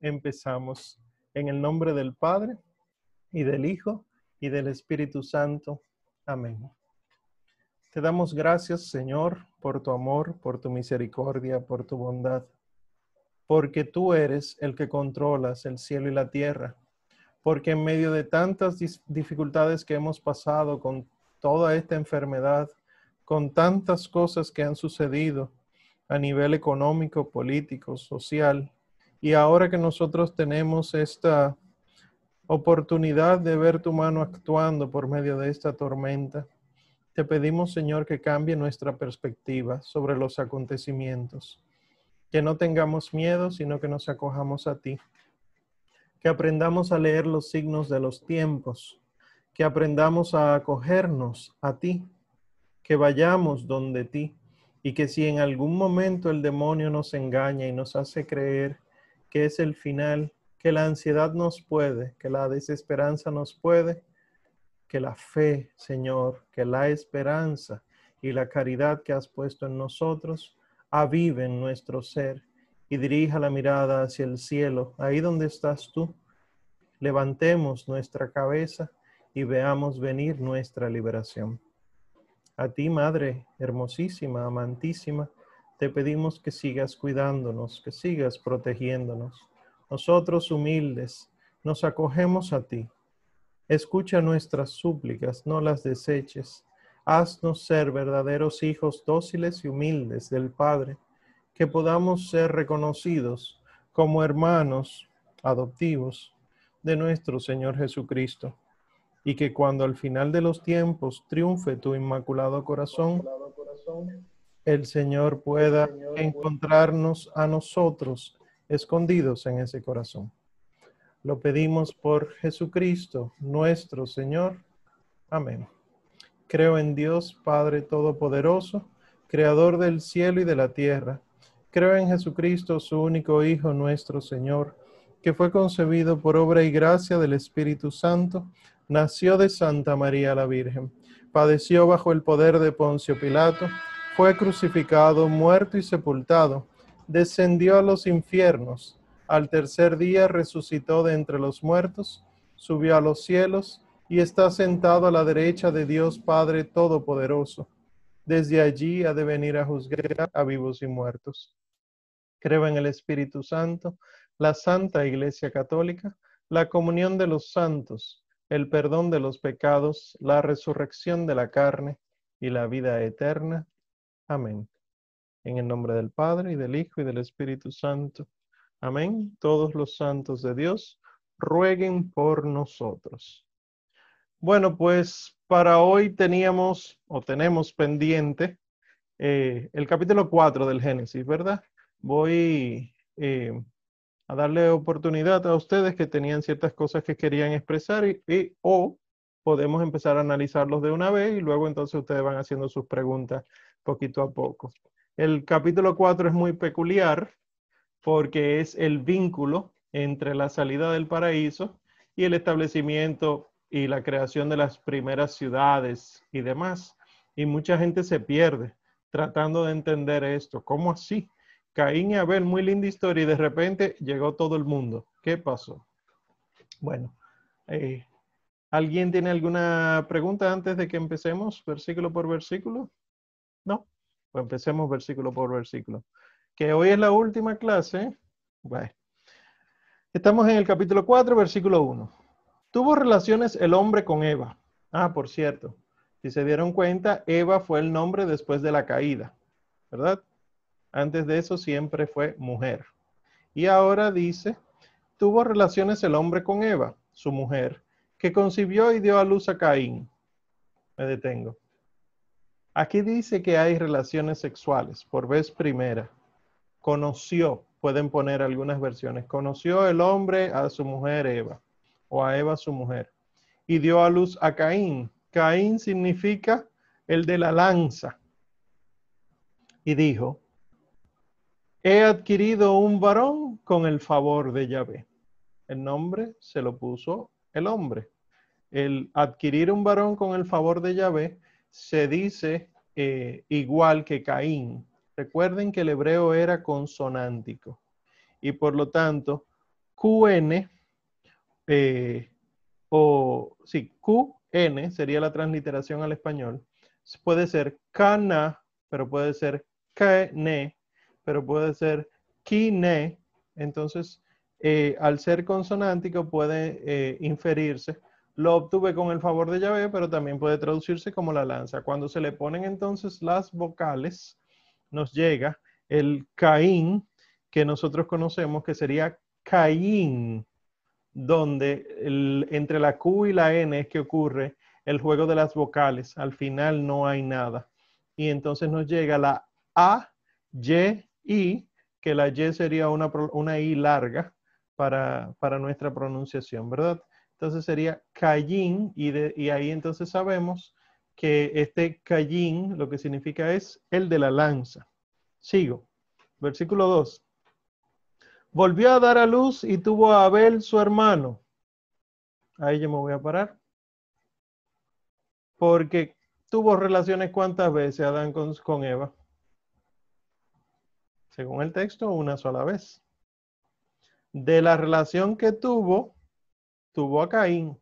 empezamos en el nombre del Padre y del Hijo y del Espíritu Santo. Amén. Te damos gracias, Señor, por tu amor, por tu misericordia, por tu bondad, porque tú eres el que controlas el cielo y la tierra, porque en medio de tantas dificultades que hemos pasado con toda esta enfermedad, con tantas cosas que han sucedido a nivel económico, político, social, y ahora que nosotros tenemos esta oportunidad de ver tu mano actuando por medio de esta tormenta, te pedimos, Señor, que cambie nuestra perspectiva sobre los acontecimientos, que no tengamos miedo, sino que nos acojamos a ti, que aprendamos a leer los signos de los tiempos, que aprendamos a acogernos a ti, que vayamos donde ti, y que si en algún momento el demonio nos engaña y nos hace creer que es el final, que la ansiedad nos puede, que la desesperanza nos puede, que la fe, Señor, que la esperanza y la caridad que has puesto en nosotros aviven nuestro ser y dirija la mirada hacia el cielo, ahí donde estás tú. Levantemos nuestra cabeza y veamos venir nuestra liberación. A ti, Madre hermosísima, amantísima, te pedimos que sigas cuidándonos, que sigas protegiéndonos. Nosotros humildes nos acogemos a ti. Escucha nuestras súplicas, no las deseches. Haznos ser verdaderos hijos dóciles y humildes del Padre, que podamos ser reconocidos como hermanos adoptivos de nuestro Señor Jesucristo, y que cuando al final de los tiempos triunfe tu inmaculado corazón, el Señor pueda encontrarnos a nosotros escondidos en ese corazón. Lo pedimos por Jesucristo, nuestro Señor. Amén. Creo en Dios, Padre Todopoderoso, Creador del cielo y de la tierra. Creo en Jesucristo, su único Hijo, nuestro Señor, que fue concebido por obra y gracia del Espíritu Santo, nació de Santa María la Virgen, padeció bajo el poder de Poncio Pilato, fue crucificado, muerto y sepultado, descendió a los infiernos, al tercer día resucitó de entre los muertos, subió a los cielos y está sentado a la derecha de Dios Padre Todopoderoso. Desde allí ha de venir a juzgar a vivos y muertos. Creo en el Espíritu Santo, la Santa Iglesia Católica, la comunión de los santos, el perdón de los pecados, la resurrección de la carne y la vida eterna. Amén. En el nombre del Padre y del Hijo y del Espíritu Santo. Amén. Todos los santos de Dios rueguen por nosotros. Bueno, pues para hoy teníamos o tenemos pendiente eh, el capítulo 4 del Génesis, ¿verdad? Voy eh, a darle oportunidad a ustedes que tenían ciertas cosas que querían expresar y, y, o podemos empezar a analizarlos de una vez y luego entonces ustedes van haciendo sus preguntas poquito a poco. El capítulo 4 es muy peculiar porque es el vínculo entre la salida del paraíso y el establecimiento y la creación de las primeras ciudades y demás. Y mucha gente se pierde tratando de entender esto. ¿Cómo así? Caín y Abel, muy linda historia, y de repente llegó todo el mundo. ¿Qué pasó? Bueno, eh, ¿alguien tiene alguna pregunta antes de que empecemos versículo por versículo? ¿No? Pues empecemos versículo por versículo. Que hoy es la última clase. Bueno. Estamos en el capítulo 4, versículo 1. Tuvo relaciones el hombre con Eva. Ah, por cierto, si se dieron cuenta, Eva fue el nombre después de la caída, ¿verdad? Antes de eso siempre fue mujer. Y ahora dice, tuvo relaciones el hombre con Eva, su mujer, que concibió y dio a luz a Caín. Me detengo. Aquí dice que hay relaciones sexuales por vez primera. Conoció, pueden poner algunas versiones, conoció el hombre a su mujer Eva o a Eva su mujer y dio a luz a Caín. Caín significa el de la lanza. Y dijo, he adquirido un varón con el favor de Yahvé. El nombre se lo puso el hombre. El adquirir un varón con el favor de Yahvé se dice eh, igual que Caín. Recuerden que el hebreo era consonántico. y por lo tanto QN eh, o sí, QN sería la transliteración al español. Puede ser cana, pero puede ser KNE, pero puede ser KINE. Entonces, eh, al ser consonántico puede inferirse. Lo obtuve con el favor de Yahvé, pero también puede traducirse como la lanza. Cuando se le ponen entonces las vocales, nos llega el Caín, que nosotros conocemos que sería Caín, donde entre la Q y la N es que ocurre el juego de las vocales. Al final no hay nada. Y entonces nos llega la A, Y, I, que la Y sería una, una I larga para, nuestra pronunciación, ¿verdad? Entonces sería Cayin y, y ahí entonces sabemos que este Cayin lo que significa es el de la lanza. Sigo. Versículo 2. Volvió a dar a luz y tuvo a Abel su hermano. Ahí yo me voy a parar. Porque tuvo relaciones cuántas veces Adán con, con Eva. Según el texto, una sola vez. De la relación que tuvo, tuvo a Caín.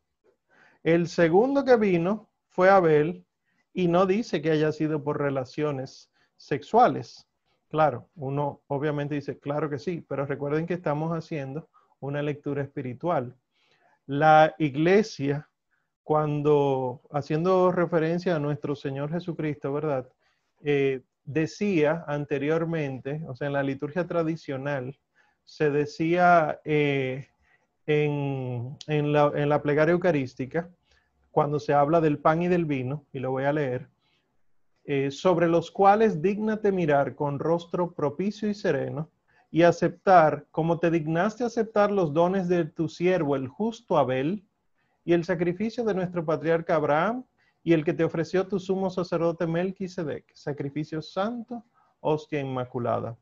El segundo que vino fue Abel y no dice que haya sido por relaciones sexuales. Claro, uno obviamente dice, claro que sí, pero recuerden que estamos haciendo una lectura espiritual. La iglesia, cuando haciendo referencia a nuestro Señor Jesucristo, ¿verdad? Eh, decía anteriormente, o sea, en la liturgia tradicional, se decía eh, en, la, plegaria eucarística, cuando se habla del pan y del vino, y lo voy a leer, eh, sobre los cuales dignate mirar con rostro propicio y sereno, y aceptar, como te dignaste aceptar los dones de tu siervo, el justo Abel, y el sacrificio de nuestro patriarca Abraham, y el que te ofreció tu sumo sacerdote Melquisedec, sacrificio santo, hostia inmaculada.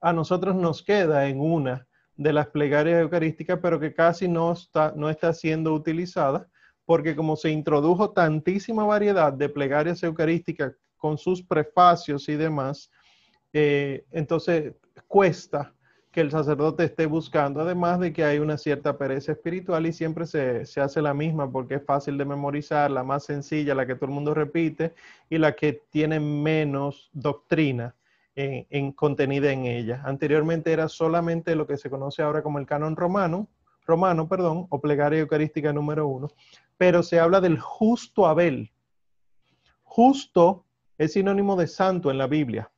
A nosotros nos queda en una de las plegarias eucarísticas, pero que casi no está, no está siendo utilizada, porque como se introdujo tantísima variedad de plegarias eucarísticas con sus prefacios y demás, eh, entonces cuesta que el sacerdote esté buscando, además de que hay una cierta pereza espiritual y siempre se, hace la misma porque es fácil de memorizar, la más sencilla, la que todo el mundo repite y la que tiene menos doctrina en, en contenida en ella. Anteriormente era solamente lo que se conoce ahora como el canon romano, romano, perdón, o plegaria eucarística número uno, pero se habla del justo Abel. Justo es sinónimo de santo en la Biblia.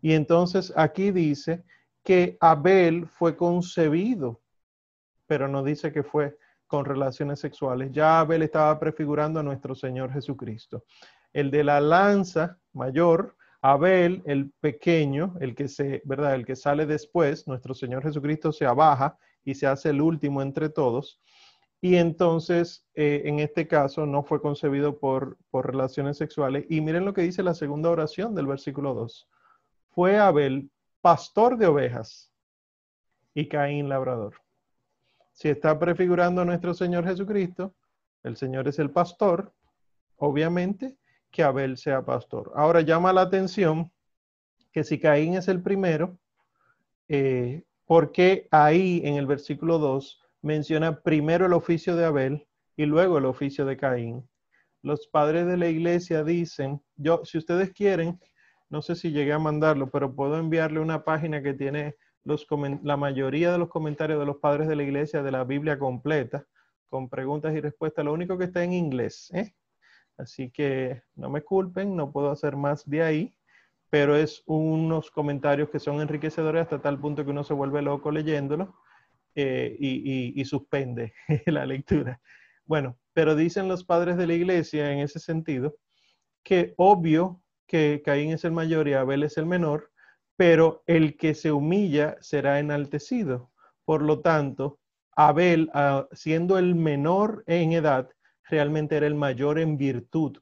Y entonces aquí dice que Abel fue concebido, pero no dice que fue con relaciones sexuales. Ya Abel estaba prefigurando a nuestro Señor Jesucristo. El de la lanza mayor, Abel, el pequeño, el que se, ¿verdad? El que sale después, nuestro Señor Jesucristo se abaja y se hace el último entre todos. Y entonces, eh, en este caso, no fue concebido por, por relaciones sexuales. Y miren lo que dice la segunda oración del versículo 2. Fue Abel pastor de ovejas y Caín labrador. Si está prefigurando a nuestro Señor Jesucristo, el Señor es el pastor, obviamente que Abel sea pastor. Ahora llama la atención que si Caín es el primero, eh, porque ahí en el versículo 2 menciona primero el oficio de Abel y luego el oficio de Caín. Los padres de la iglesia dicen, yo, si ustedes quieren, no sé si llegué a mandarlo, pero puedo enviarle una página que tiene la mayoría de los comentarios de los padres de la iglesia de la Biblia completa, con preguntas y respuestas. Lo único que está en inglés. ¿eh? Así que no me culpen, no puedo hacer más de ahí, pero es unos comentarios que son enriquecedores hasta tal punto que uno se vuelve loco leyéndolo eh, y, suspende la lectura. Bueno, pero dicen los padres de la iglesia en ese sentido que obvio que Caín es el mayor y Abel es el menor, pero el que se humilla será enaltecido. Por lo tanto, Abel, ah, siendo el menor en edad, realmente era el mayor en virtud.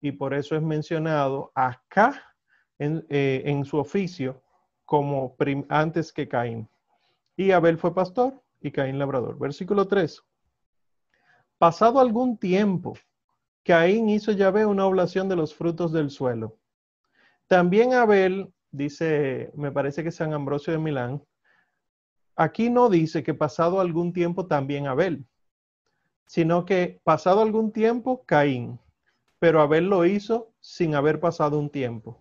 Y por eso es mencionado acá en, eh, en su oficio como antes que Caín. Y Abel fue pastor y Caín labrador. Versículo 3. Pasado algún tiempo, Caín hizo Yahvé una oblación de los frutos del suelo. También Abel dice, me parece que San Ambrosio de Milán, aquí no dice que pasado algún tiempo también Abel, sino que pasado algún tiempo Caín, pero Abel lo hizo sin haber pasado un tiempo.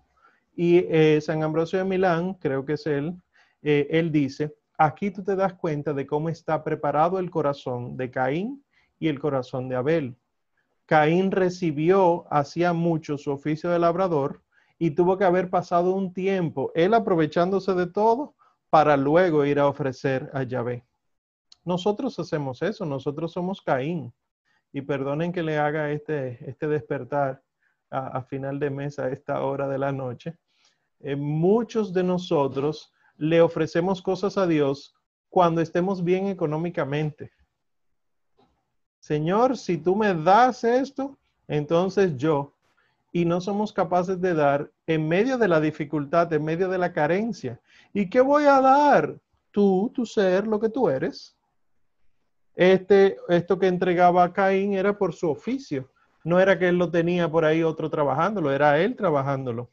Y eh, San Ambrosio de Milán, creo que es él, eh, él dice, aquí tú te das cuenta de cómo está preparado el corazón de Caín y el corazón de Abel. Caín recibió hacía mucho su oficio de labrador y tuvo que haber pasado un tiempo, él aprovechándose de todo para luego ir a ofrecer a Yahvé. Nosotros hacemos eso, nosotros somos Caín. Y perdonen que le haga este, este despertar a, final de mes a esta hora de la noche. Eh, muchos de nosotros le ofrecemos cosas a Dios cuando estemos bien económicamente. Señor, si tú me das esto, entonces yo. Y no somos capaces de dar en medio de la dificultad, en medio de la carencia. ¿Y qué voy a dar? Tú, tu ser, lo que tú eres. Este, esto que entregaba a Caín era por su oficio. No era que él lo tenía por ahí otro trabajándolo, era él trabajándolo.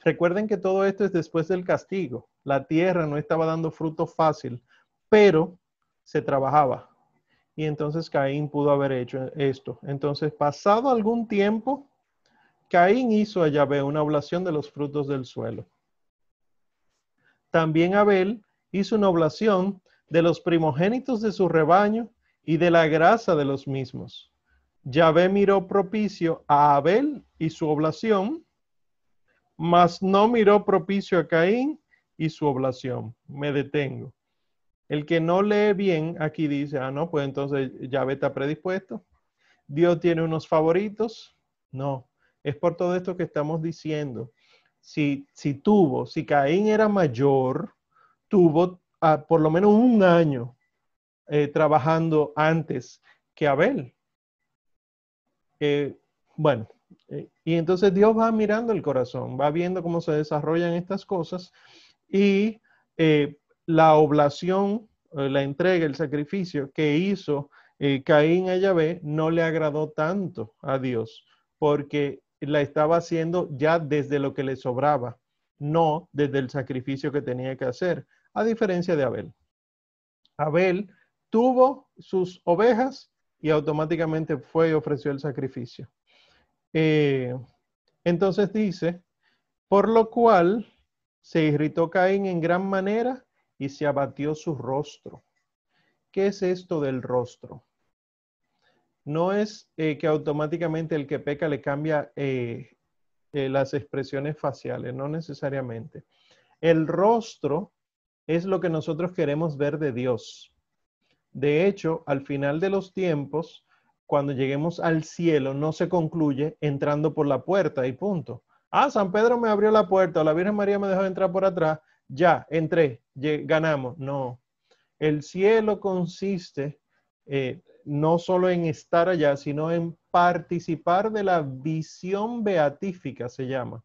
Recuerden que todo esto es después del castigo. La tierra no estaba dando fruto fácil, pero se trabajaba. Y entonces Caín pudo haber hecho esto. Entonces, pasado algún tiempo, Caín hizo a Yahvé una oblación de los frutos del suelo. También Abel hizo una oblación de los primogénitos de su rebaño y de la grasa de los mismos. Yahvé miró propicio a Abel y su oblación, mas no miró propicio a Caín y su oblación. Me detengo. El que no lee bien aquí dice, ah, no, pues entonces ya está predispuesto. Dios tiene unos favoritos. No, es por todo esto que estamos diciendo. Si, si tuvo, si Caín era mayor, tuvo por lo menos un año eh, trabajando antes que Abel. Bueno, eh, y entonces Dios va mirando el corazón, va viendo cómo se desarrollan estas cosas y eh, la oblación, la entrega, el sacrificio que hizo Caín a Yahvé no le agradó tanto a Dios porque la estaba haciendo ya desde lo que le sobraba, no desde el sacrificio que tenía que hacer, a diferencia de Abel. Abel tuvo sus ovejas y automáticamente fue y ofreció el sacrificio. Eh, entonces dice, por lo cual se irritó Caín en gran manera y se abatió su rostro. ¿Qué es esto del rostro? No es eh, que automáticamente el que peca le cambia eh, las expresiones faciales, no necesariamente. El rostro es lo que nosotros queremos ver de Dios. De hecho, al final de los tiempos, cuando lleguemos al cielo no se concluye entrando por la puerta y punto. Ah, San Pedro me abrió la puerta o la Virgen María me dejó entrar por atrás, ya, entré, ganamos. No, el cielo consiste eh, no solo en estar allá, sino en participar de la visión beatífica, se llama.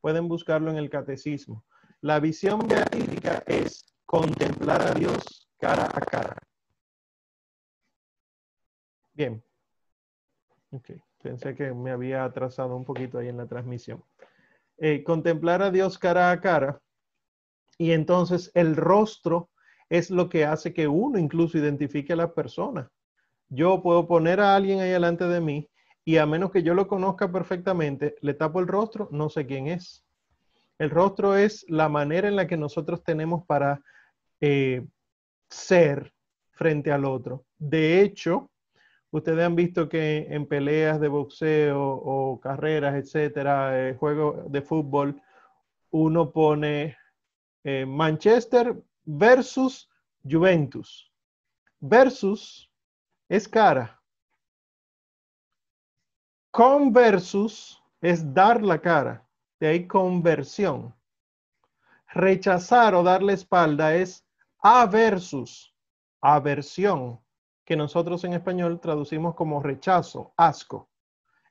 Pueden buscarlo en el catecismo. La visión beatífica es contemplar a Dios cara a cara. Bien, Ok, pensé que me había atrasado un poquito ahí en la transmisión. Eh, contemplar a Dios cara a cara y entonces el rostro es lo que hace que uno incluso identifique a la persona. Yo puedo poner a alguien ahí delante de mí y a menos que yo lo conozca perfectamente, le tapo el rostro, no sé quién es. El rostro es la manera en la que nosotros tenemos para eh, ser frente al otro. De hecho, Ustedes han visto que en peleas de boxeo o carreras, etcétera, eh, juegos de fútbol, uno pone eh, Manchester versus Juventus. Versus es cara. Conversus es dar la cara. De ahí conversión. Rechazar o dar la espalda es aversus, aversión que nosotros en español traducimos como rechazo, asco.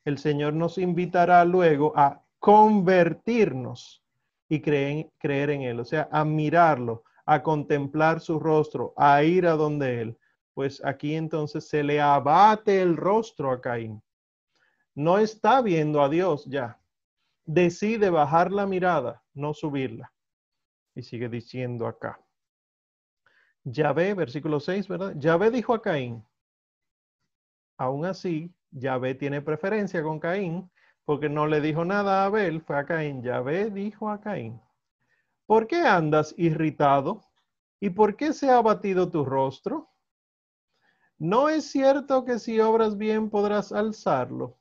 El Señor nos invitará luego a convertirnos y creer en Él, o sea, a mirarlo, a contemplar su rostro, a ir a donde Él. Pues aquí entonces se le abate el rostro a Caín. No está viendo a Dios ya. Decide bajar la mirada, no subirla. Y sigue diciendo acá. Yahvé, versículo 6, ¿verdad? Yahvé dijo a Caín, aún así, Yahvé tiene preferencia con Caín, porque no le dijo nada a Abel, fue a Caín. Yahvé dijo a Caín, ¿por qué andas irritado? ¿Y por qué se ha abatido tu rostro? ¿No es cierto que si obras bien podrás alzarlo?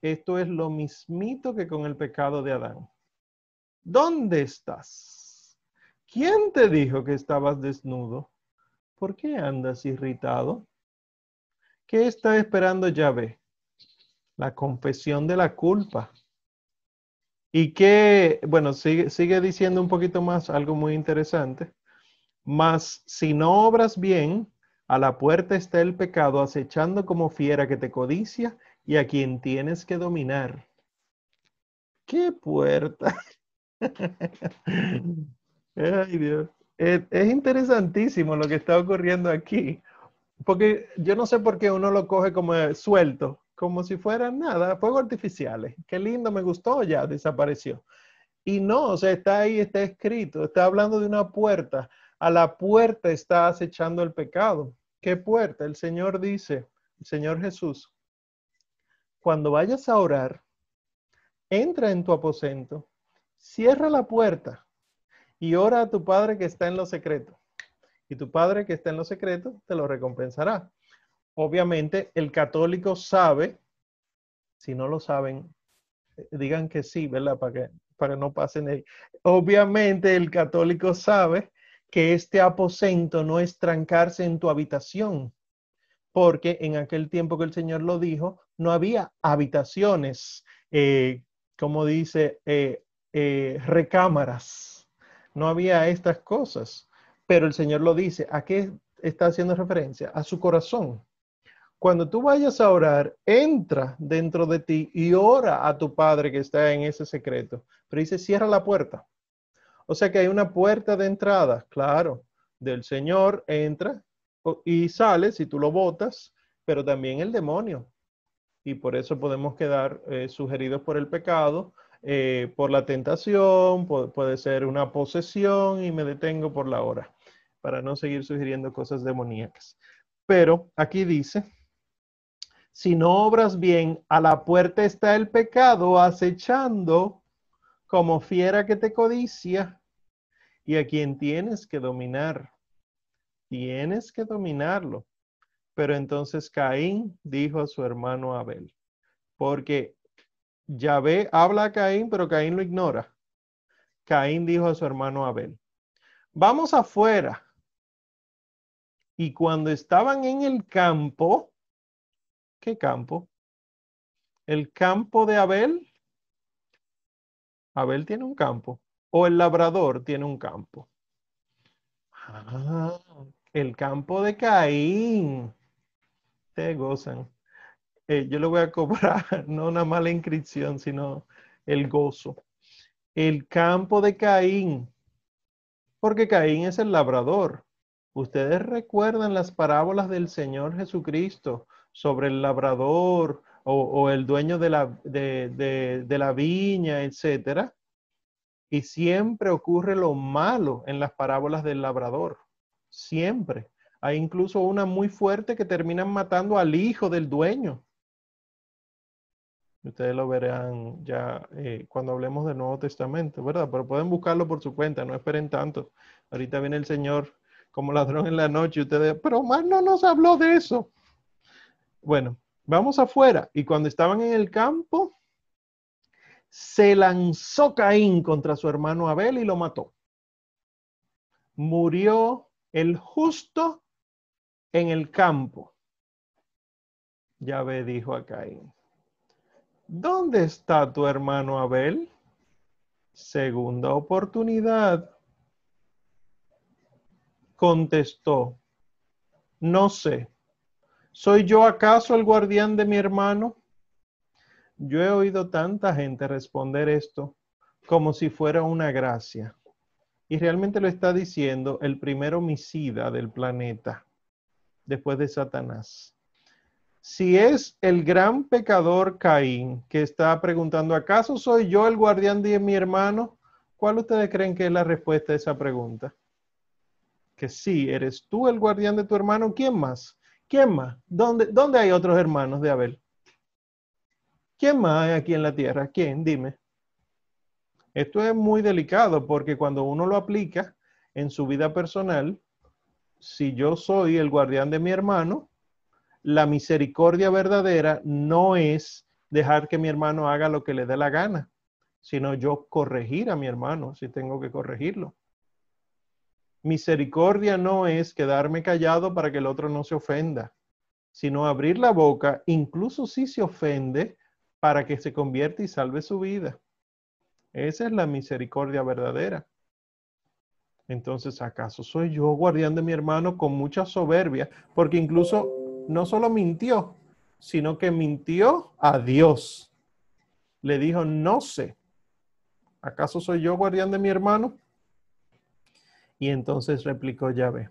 Esto es lo mismito que con el pecado de Adán. ¿Dónde estás? ¿Quién te dijo que estabas desnudo? ¿Por qué andas irritado? ¿Qué está esperando Yahvé? La confesión de la culpa. Y que, bueno, sigue, sigue diciendo un poquito más algo muy interesante. Mas si no obras bien, a la puerta está el pecado acechando como fiera que te codicia y a quien tienes que dominar. ¿Qué puerta? Ay, Dios. Es, interesantísimo lo que está ocurriendo aquí, porque yo no sé por qué uno lo coge como suelto, como si fuera nada, fuegos artificiales. Qué lindo, me gustó, ya desapareció. Y no, o sea, está ahí, está escrito, está hablando de una puerta. A la puerta está acechando el pecado. ¿Qué puerta? El Señor dice, Señor Jesús, cuando vayas a orar, entra en tu aposento, cierra la puerta y ora a tu Padre que está en lo secreto. Y tu Padre que está en lo secreto te lo recompensará. Obviamente el católico sabe, si no lo saben, digan que sí, ¿verdad? Para que, para no pasen ahí. Obviamente el católico sabe que este aposento no es trancarse en tu habitación, porque en aquel tiempo que el Señor lo dijo, no había habitaciones, eh, como dice, eh, eh, recámaras, no había estas cosas, pero el Señor lo dice, ¿a qué está haciendo referencia? A su corazón. Cuando tú vayas a orar, entra dentro de ti y ora a tu Padre que está en ese secreto. Pero dice, cierra la puerta. O sea que hay una puerta de entrada, claro, del Señor entra y sale si tú lo votas, pero también el demonio. Y por eso podemos quedar eh, sugeridos por el pecado, eh, por la tentación, puede ser una posesión y me detengo por la hora, para no seguir sugiriendo cosas demoníacas. Pero aquí dice, si no obras bien, a la puerta está el pecado acechando como fiera que te codicia y a quien tienes que dominar. Tienes que dominarlo. Pero entonces Caín dijo a su hermano Abel, porque Yahvé habla a Caín, pero Caín lo ignora. Caín dijo a su hermano Abel, vamos afuera. Y cuando estaban en el campo, ¿qué campo? El campo de Abel. Abel tiene un campo. O el labrador tiene un campo. Ah, el campo de Caín. Gozan. Eh, yo le voy a cobrar no una mala inscripción, sino el gozo. El campo de Caín. Porque Caín es el labrador. Ustedes recuerdan las parábolas del Señor Jesucristo sobre el labrador o, el dueño de la, de la viña, etcétera. Y siempre ocurre lo malo en las parábolas del labrador. Siempre. Hay incluso una muy fuerte que terminan matando al hijo del dueño. Ustedes lo verán ya eh, cuando hablemos del Nuevo Testamento, ¿verdad? Pero pueden buscarlo por su cuenta, no esperen tanto. Ahorita viene el Señor como ladrón en la noche y ustedes, pero más no nos habló de eso. Bueno, vamos afuera. Y cuando estaban en el campo, se lanzó Caín contra su hermano Abel y lo mató. Murió el justo en el campo. Yahvé dijo a Caín, ¿dónde está tu hermano Abel? Segunda oportunidad. Contestó, no sé. ¿Soy yo acaso el guardián de mi hermano? Yo he oído tanta gente responder esto como si fuera una gracia. Y realmente lo está diciendo el primer homicida del planeta, después de Satanás. si es el gran pecador Caín que está preguntando, ¿acaso soy yo el guardián de mi hermano? ¿Cuál ustedes creen que es la respuesta a esa pregunta? Que sí, eres tú el guardián de tu hermano. ¿Quién más? ¿Quién más? ¿Dónde, dónde hay otros hermanos de Abel? ¿Quién más hay aquí en la tierra? ¿Quién? Dime. Esto es muy delicado porque cuando uno lo aplica en su vida personal, si yo soy el guardián de mi hermano, la misericordia verdadera no es dejar que mi hermano haga lo que le dé la gana, sino yo corregir a mi hermano si tengo que corregirlo. Misericordia no es quedarme callado para que el otro no se ofenda, sino abrir la boca, incluso si se ofende, para que se convierta y salve su vida. Esa es la misericordia verdadera. Entonces, ¿acaso soy yo guardián de mi hermano con mucha soberbia? Porque incluso no solo mintió, sino que mintió a Dios. Le dijo, no sé, ¿acaso soy yo guardián de mi hermano? Y entonces replicó Yahvé,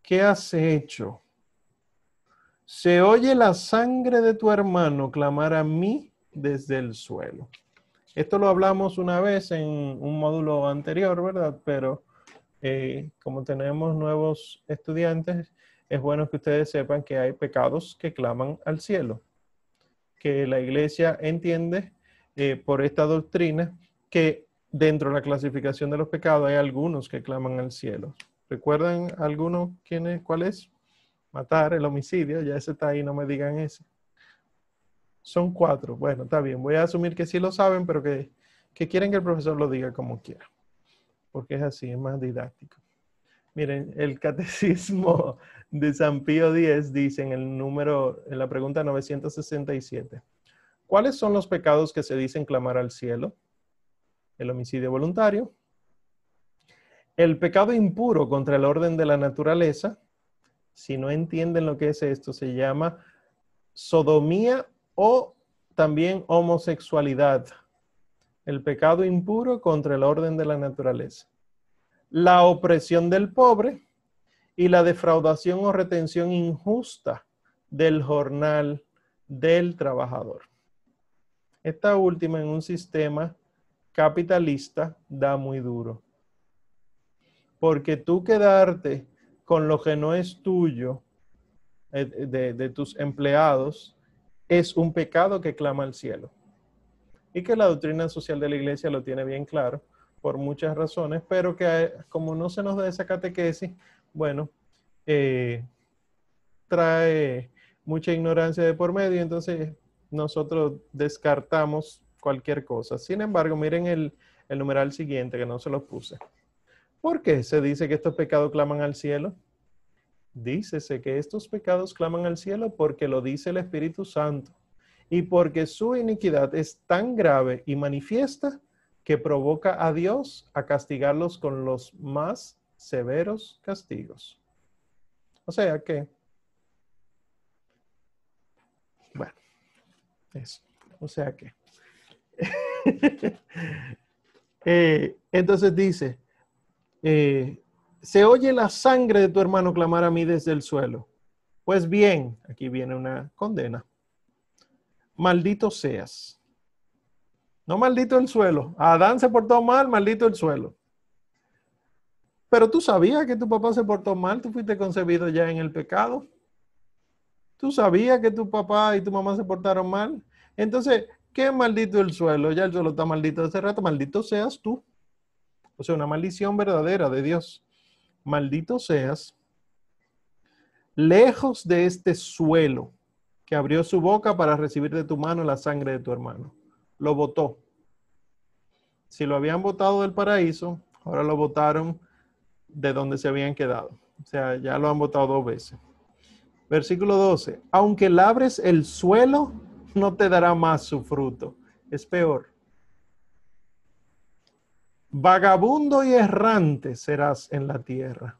¿qué has hecho? Se oye la sangre de tu hermano clamar a mí desde el suelo. Esto lo hablamos una vez en un módulo anterior, ¿verdad? Pero eh, como tenemos nuevos estudiantes, es bueno que ustedes sepan que hay pecados que claman al cielo, que la iglesia entiende eh, por esta doctrina que dentro de la clasificación de los pecados hay algunos que claman al cielo. ¿Recuerdan alguno quién es, cuál es? Matar, el homicidio, ya ese está ahí, no me digan ese. Son cuatro. Bueno, está bien, voy a asumir que sí lo saben, pero que, que quieren que el profesor lo diga como quiera, porque es así, es más didáctico. Miren, el catecismo de San Pío X dice en el número, en la pregunta 967, ¿cuáles son los pecados que se dicen clamar al cielo? El homicidio voluntario, el pecado impuro contra el orden de la naturaleza, si no entienden lo que es esto, se llama sodomía o también homosexualidad. El pecado impuro contra el orden de la naturaleza la opresión del pobre y la defraudación o retención injusta del jornal del trabajador. Esta última en un sistema capitalista da muy duro. Porque tú quedarte con lo que no es tuyo eh, de, de tus empleados es un pecado que clama al cielo. Y que la doctrina social de la iglesia lo tiene bien claro por muchas razones, pero que como no se nos da esa catequesis, bueno, eh, trae mucha ignorancia de por medio, entonces nosotros descartamos cualquier cosa. Sin embargo, miren el, el numeral siguiente, que no se los puse. ¿Por qué se dice que estos pecados claman al cielo? Dícese que estos pecados claman al cielo porque lo dice el Espíritu Santo y porque su iniquidad es tan grave y manifiesta que provoca a Dios a castigarlos con los más severos castigos. O sea que, bueno, eso. O sea que, eh, entonces dice, eh, se oye la sangre de tu hermano clamar a mí desde el suelo. Pues bien, aquí viene una condena. Maldito seas no maldito el suelo. Adán se portó mal, maldito el suelo. Pero tú sabías que tu papá se portó mal, tú fuiste concebido ya en el pecado. Tú sabías que tu papá y tu mamá se portaron mal. Entonces, ¿qué maldito el suelo? Ya el suelo está maldito hace rato, maldito seas tú. O sea, una maldición verdadera de Dios. Maldito seas, lejos de este suelo que abrió su boca para recibir de tu mano la sangre de tu hermano lo votó. Si lo habían votado del paraíso, ahora lo votaron de donde se habían quedado. O sea, ya lo han votado dos veces. Versículo 12. Aunque labres el suelo, no te dará más su fruto. Es peor. Vagabundo y errante serás en la tierra.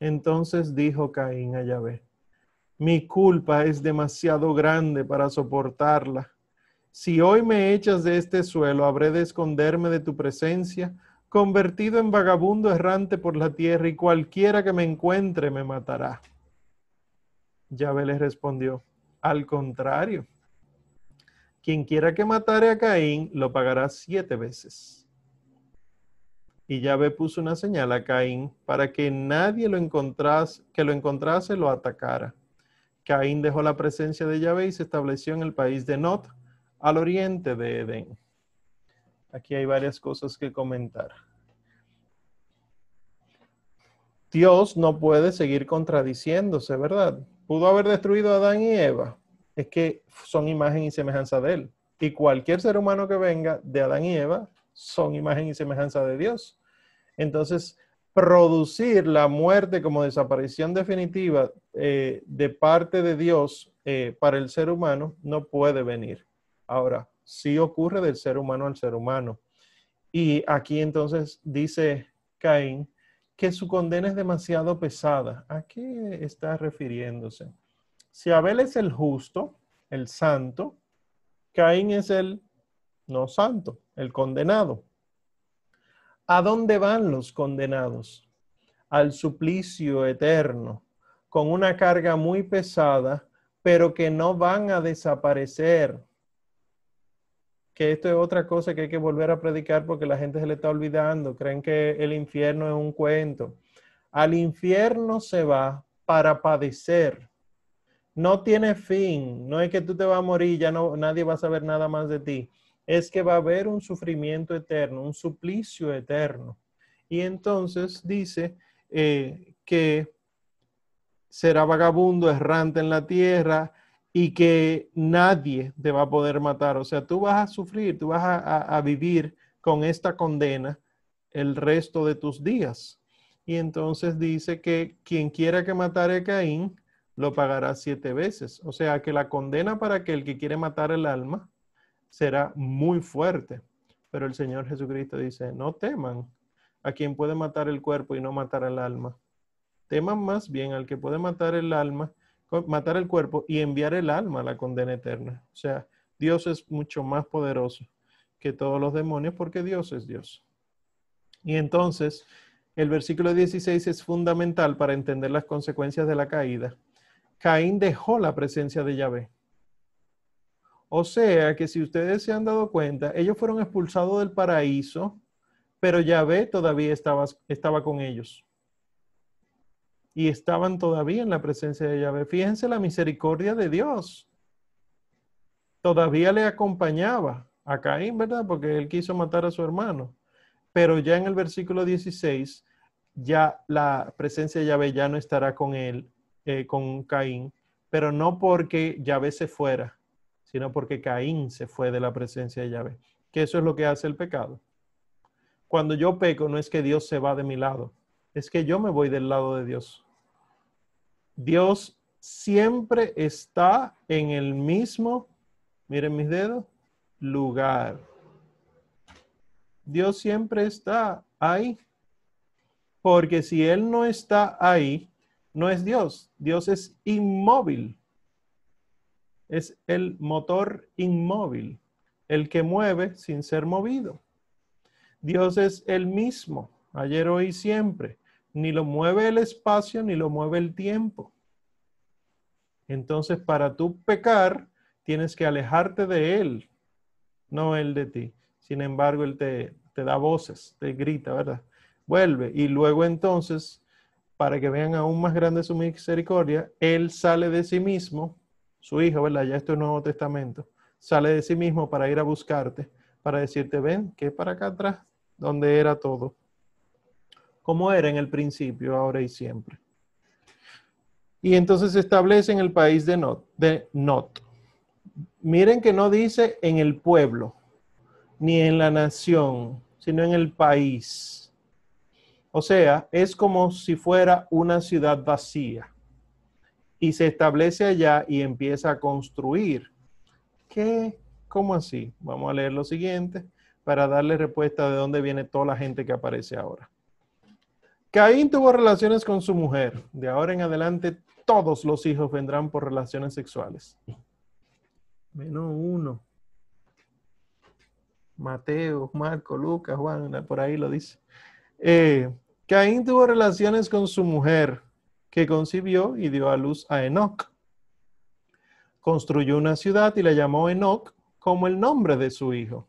Entonces dijo Caín a Yahvé, mi culpa es demasiado grande para soportarla si hoy me echas de este suelo, habré de esconderme de tu presencia, convertido en vagabundo errante por la tierra, y cualquiera que me encuentre me matará. Yahvé le respondió, al contrario, quien quiera que matare a Caín lo pagará siete veces. Y Yahvé puso una señal a Caín para que nadie lo encontrase, que lo encontrase lo atacara. Caín dejó la presencia de Yahvé y se estableció en el país de Not, al oriente de Edén. Aquí hay varias cosas que comentar. Dios no puede seguir contradiciéndose, ¿verdad? Pudo haber destruido a Adán y Eva. Es que son imagen y semejanza de él. Y cualquier ser humano que venga de Adán y Eva son imagen y semejanza de Dios. Entonces, producir la muerte como desaparición definitiva eh, de parte de Dios eh, para el ser humano no puede venir. Ahora, sí ocurre del ser humano al ser humano. Y aquí entonces dice Caín que su condena es demasiado pesada. ¿A qué está refiriéndose? Si Abel es el justo, el santo, Caín es el no santo, el condenado. ¿A dónde van los condenados? Al suplicio eterno, con una carga muy pesada, pero que no van a desaparecer. Que esto es otra cosa que hay que volver a predicar porque la gente se le está olvidando. Creen que el infierno es un cuento. Al infierno se va para padecer. No tiene fin. No es que tú te vas a morir, ya no, nadie va a saber nada más de ti es que va a haber un sufrimiento eterno, un suplicio eterno. Y entonces dice eh, que será vagabundo, errante en la tierra y que nadie te va a poder matar. O sea, tú vas a sufrir, tú vas a, vivir con esta condena el resto de tus días. Y entonces dice que quien quiera que matare a Caín, lo pagará siete veces. O sea, que la condena para aquel que quiere matar el alma será muy fuerte. Pero el Señor Jesucristo dice, no teman a quien puede matar el cuerpo y no matar el alma. Teman más bien al que puede matar el alma, matar el cuerpo y enviar el alma a la condena eterna. O sea, Dios es mucho más poderoso que todos los demonios porque Dios es Dios. Y entonces, el versículo 16 es fundamental para entender las consecuencias de la caída. Caín dejó la presencia de Yahvé. O sea que si ustedes se han dado cuenta, ellos fueron expulsados del paraíso, pero Yahvé todavía estaba, con ellos. Y estaban todavía en la presencia de Yahvé. Fíjense la misericordia de Dios. Todavía le acompañaba a Caín, ¿verdad? Porque él quiso matar a su hermano. Pero ya en el versículo 16, ya la presencia de Yahvé ya no estará con él, eh, con Caín, pero no porque Yahvé se fuera, sino porque Caín se fue de la presencia de Yahvé. Que eso es lo que hace el pecado. Cuando yo peco, no es que Dios se va de mi lado, es que yo me voy del lado de Dios. Dios siempre está en el mismo, miren mis dedos, lugar. Dios siempre está ahí. Porque si Él no está ahí, no es Dios. Dios es inmóvil es el motor inmóvil, el que mueve sin ser movido. Dios es el mismo, ayer, hoy y siempre. Ni lo mueve el espacio, ni lo mueve el tiempo. Entonces, para tú pecar, tienes que alejarte de Él, no Él de ti. Sin embargo, Él te, te da voces, te grita, ¿verdad? Vuelve. Y luego entonces, para que vean aún más grande su misericordia, Él sale de sí mismo su hijo, ¿verdad? Ya esto es Nuevo Testamento, sale de sí mismo para ir a buscarte, para decirte, ven, que para acá atrás, donde era todo, como era en el principio, ahora y siempre. Y entonces se establece en el país de Not. De Not. Miren que no dice en el pueblo, ni en la nación, sino en el país. O sea, es como si fuera una ciudad vacía y se establece allá y empieza a construir. ¿Qué? ¿Cómo así? Vamos a leer lo siguiente para darle respuesta de dónde viene toda la gente que aparece ahora. Caín tuvo relaciones con su mujer. De ahora en adelante todos los hijos vendrán por relaciones sexuales. Menos uno. Mateo, Marco, Lucas, Juan, por ahí lo dice. Eh, Caín tuvo relaciones con su mujer que concibió y dio a luz a Enoch. construyó una ciudad y la llamó Enoch como el nombre de su hijo.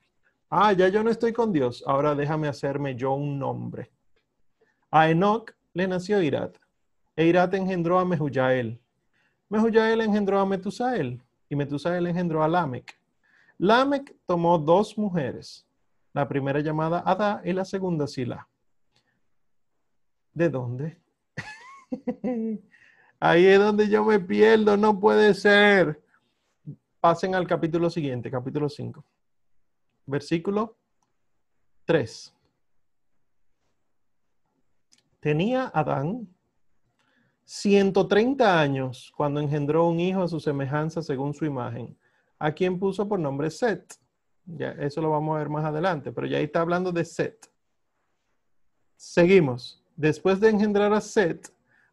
Ah, ya yo no estoy con Dios, ahora déjame hacerme yo un nombre. A Enoch le nació Irat, e Irat engendró a Mehujael. Mehujael engendró a Metusael, y Metusael engendró a Lamec. Lamec tomó dos mujeres, la primera llamada Ada y la segunda Sila. ¿De dónde? Ahí es donde yo me pierdo, no puede ser. Pasen al capítulo siguiente, capítulo 5. Versículo 3. Tenía Adán 130 años cuando engendró un hijo a su semejanza según su imagen, a quien puso por nombre Set. Ya, eso lo vamos a ver más adelante, pero ya ahí está hablando de Set. Seguimos. Después de engendrar a Set,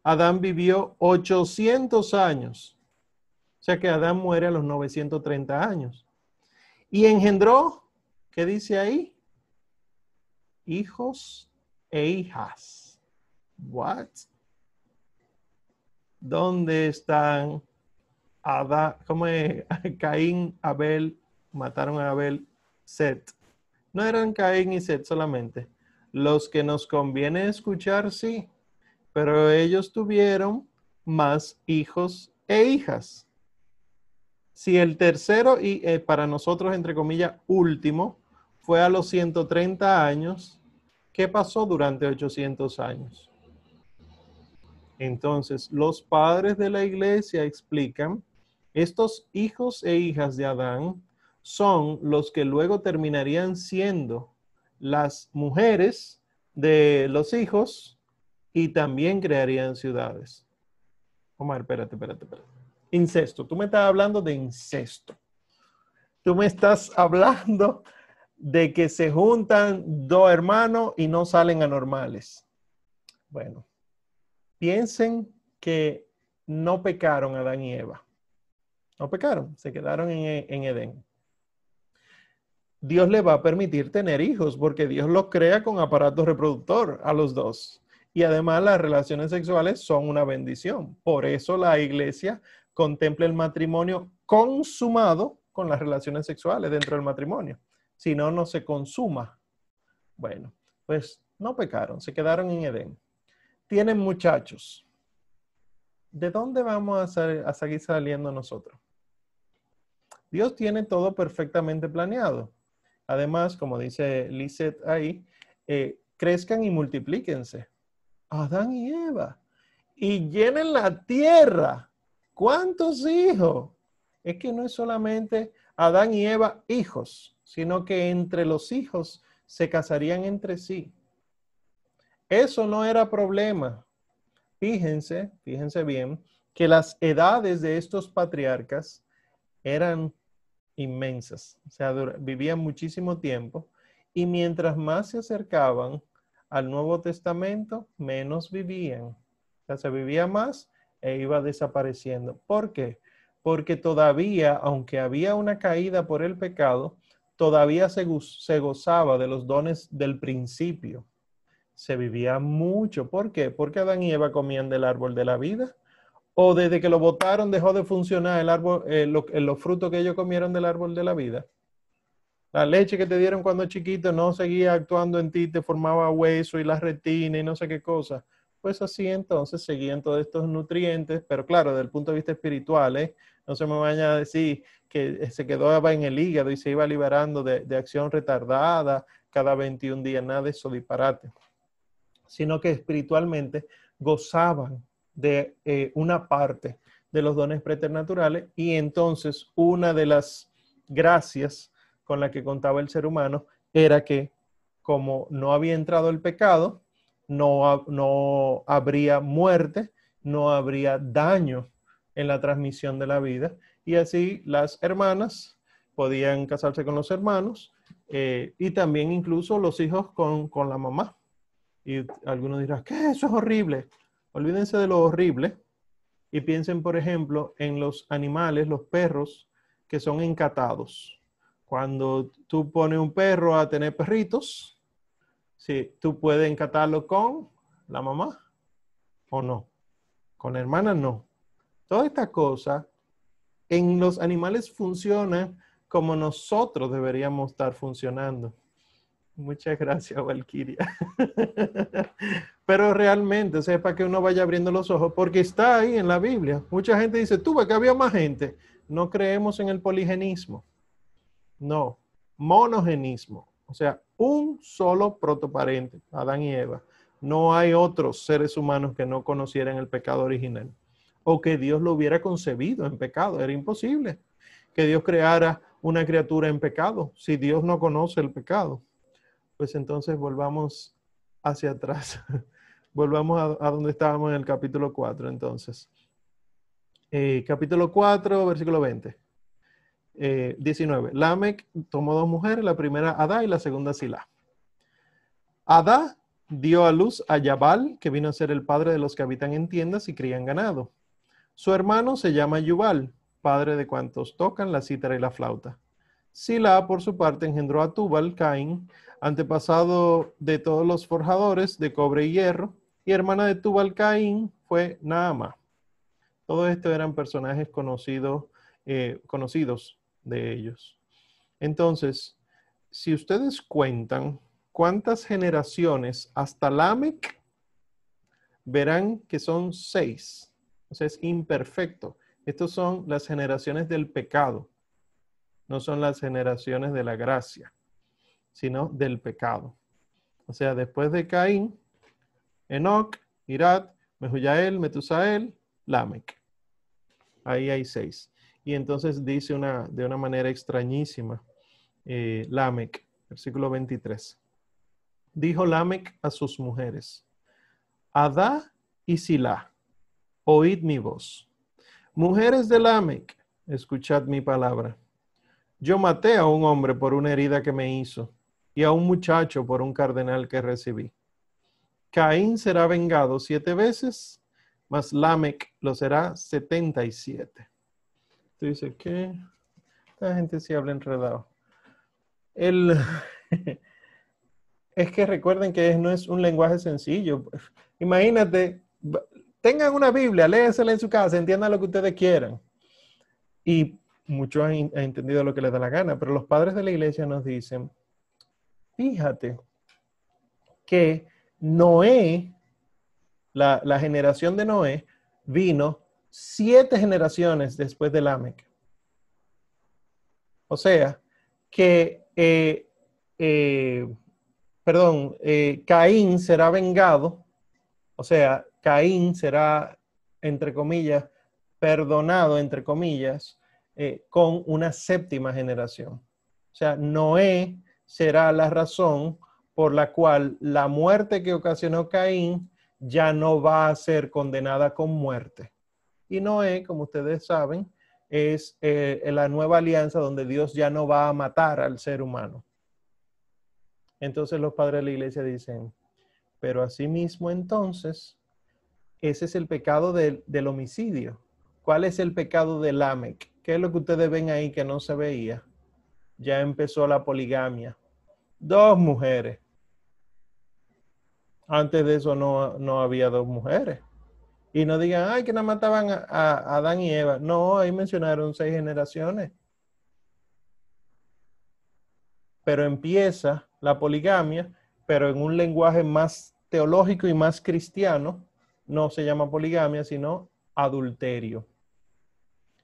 Adán vivió 800 años. O sea que Adán muere a los 930 años. Y engendró, ¿qué dice ahí? Hijos e hijas. What? ¿Dónde están Adán? ¿Cómo es? Caín, Abel, mataron a Abel, Set. No eran Caín y Set solamente. Los que nos conviene escuchar, sí pero ellos tuvieron más hijos e hijas. Si el tercero, y eh, para nosotros, entre comillas, último, fue a los 130 años, ¿qué pasó durante 800 años? Entonces, los padres de la iglesia explican, estos hijos e hijas de Adán son los que luego terminarían siendo las mujeres de los hijos y también crearían ciudades. Omar, espérate, espérate, espérate. Incesto. Tú me estás hablando de incesto. Tú me estás hablando de que se juntan dos hermanos y no salen anormales. Bueno, piensen que no pecaron Adán y Eva. No pecaron, se quedaron en, en Edén. Dios le va a permitir tener hijos porque Dios los crea con aparato reproductor a los dos. Y además las relaciones sexuales son una bendición. Por eso la iglesia contempla el matrimonio consumado con las relaciones sexuales dentro del matrimonio. Si no, no se consuma. Bueno, pues no pecaron, se quedaron en Edén. Tienen muchachos. ¿De dónde vamos a, seguir saliendo nosotros? Dios tiene todo perfectamente planeado. Además, como dice Lizeth ahí, eh, crezcan y multiplíquense. Adán y Eva. Y llenen la tierra. ¿Cuántos hijos? Es que no es solamente Adán y Eva hijos, sino que entre los hijos se casarían entre sí. Eso no era problema. Fíjense, fíjense bien, que las edades de estos patriarcas eran inmensas, o sea, vivían muchísimo tiempo y mientras más se acercaban al Nuevo Testamento, menos vivían. O sea, se vivía más e iba desapareciendo. ¿Por qué? Porque todavía, aunque había una caída por el pecado, todavía se, gozaba de los dones del principio. Se vivía mucho. ¿Por qué? Porque Adán y Eva comían del árbol de la vida. O desde que lo botaron dejó de funcionar el árbol, eh, los frutos que ellos comieron del árbol de la vida. La leche que te dieron cuando chiquito no seguía actuando en ti, te formaba hueso y la retina y no sé qué cosa. Pues así entonces seguían todos estos nutrientes, pero claro, desde el punto de vista espiritual, ¿eh? no se me vaya a decir que se quedaba en el hígado y se iba liberando de, acción retardada cada 21 días, nada de eso disparate, sino que espiritualmente gozaban de eh, una parte de los dones preternaturales y entonces una de las gracias con la que contaba el ser humano era que como no había entrado el pecado, no, no habría muerte, no habría daño en la transmisión de la vida. Y así las hermanas podían casarse con los hermanos eh, y también incluso los hijos con, con la mamá. Y algunos dirán, ¿qué? Eso es horrible. Olvídense de lo horrible y piensen, por ejemplo, en los animales, los perros que son encatados. Cuando tú pones un perro a tener perritos, sí, tú puedes encatarlo con la mamá o no. Con la hermana no. Todas estas cosas en los animales funciona como nosotros deberíamos estar funcionando. Muchas gracias, Valkyria. Pero realmente, o para que uno vaya abriendo los ojos, porque está ahí en la Biblia. Mucha gente dice, tú, que había más gente. No creemos en el poligenismo. No, monogenismo. O sea, un solo protoparente, Adán y Eva. No hay otros seres humanos que no conocieran el pecado original. O que Dios lo hubiera concebido en pecado. Era imposible que Dios creara una criatura en pecado si Dios no conoce el pecado pues entonces volvamos hacia atrás. volvamos a, donde estábamos en el capítulo 4, entonces. Eh, capítulo 4, versículo 20. 19. Eh, Lamec tomó dos mujeres, la primera Adá y la segunda Sila. Adá dio a luz a Yabal, que vino a ser el padre de los que habitan en tiendas y crían ganado. Su hermano se llama Yubal, padre de cuantos tocan la cítara y la flauta. Sila, por su parte, engendró a Tubal, Caín, antepasado de todos los forjadores de cobre y hierro, y hermana de Tubal Caín fue Naama. Todo esto eran personajes eh, conocidos de ellos. Entonces, si ustedes cuentan cuántas generaciones hasta Lamec, verán que son seis. O sea, es imperfecto. Estas son las generaciones del pecado, no son las generaciones de la gracia sino del pecado. O sea, después de Caín, Enoch, Irat, Mehuyael, Metusael, Lamec. Ahí hay seis. Y entonces dice una, de una manera extrañísima, eh, Lamec, versículo 23. Dijo Lamec a sus mujeres, Adá y Sila, oíd mi voz. Mujeres de Lamec, escuchad mi palabra. Yo maté a un hombre por una herida que me hizo y a un muchacho por un cardenal que recibí. Caín será vengado siete veces, mas Lamec lo será setenta y siete. Dice que la gente sí habla enredado. El, es que recuerden que no es un lenguaje sencillo. Imagínate, tengan una Biblia, léesela en su casa, entiendan lo que ustedes quieran. Y muchos han entendido lo que les da la gana, pero los padres de la iglesia nos dicen, fíjate que Noé, la, generación de Noé, vino siete generaciones después de Lamec. O sea, que, eh, eh, perdón, eh, Caín será vengado, o sea, Caín será, entre comillas, perdonado, entre comillas, con una séptima generación. O sea, Noé será la razón por la cual la muerte que ocasionó Caín ya no va a ser condenada con muerte. Y Noé, como ustedes saben, es eh, la nueva alianza donde Dios ya no va a matar al ser humano. Entonces los padres de la iglesia dicen, pero asimismo entonces, ese es el pecado del, homicidio. ¿Cuál es el pecado del Lamec? ¿Qué es lo que ustedes ven ahí que no se veía? ya empezó la poligamia. Dos mujeres. Antes de eso no, había dos mujeres. Y no digan, ay, que no mataban a, Adán y Eva. No, ahí mencionaron seis generaciones. Pero empieza la poligamia, pero en un lenguaje más teológico y más cristiano, no se llama poligamia, sino adulterio.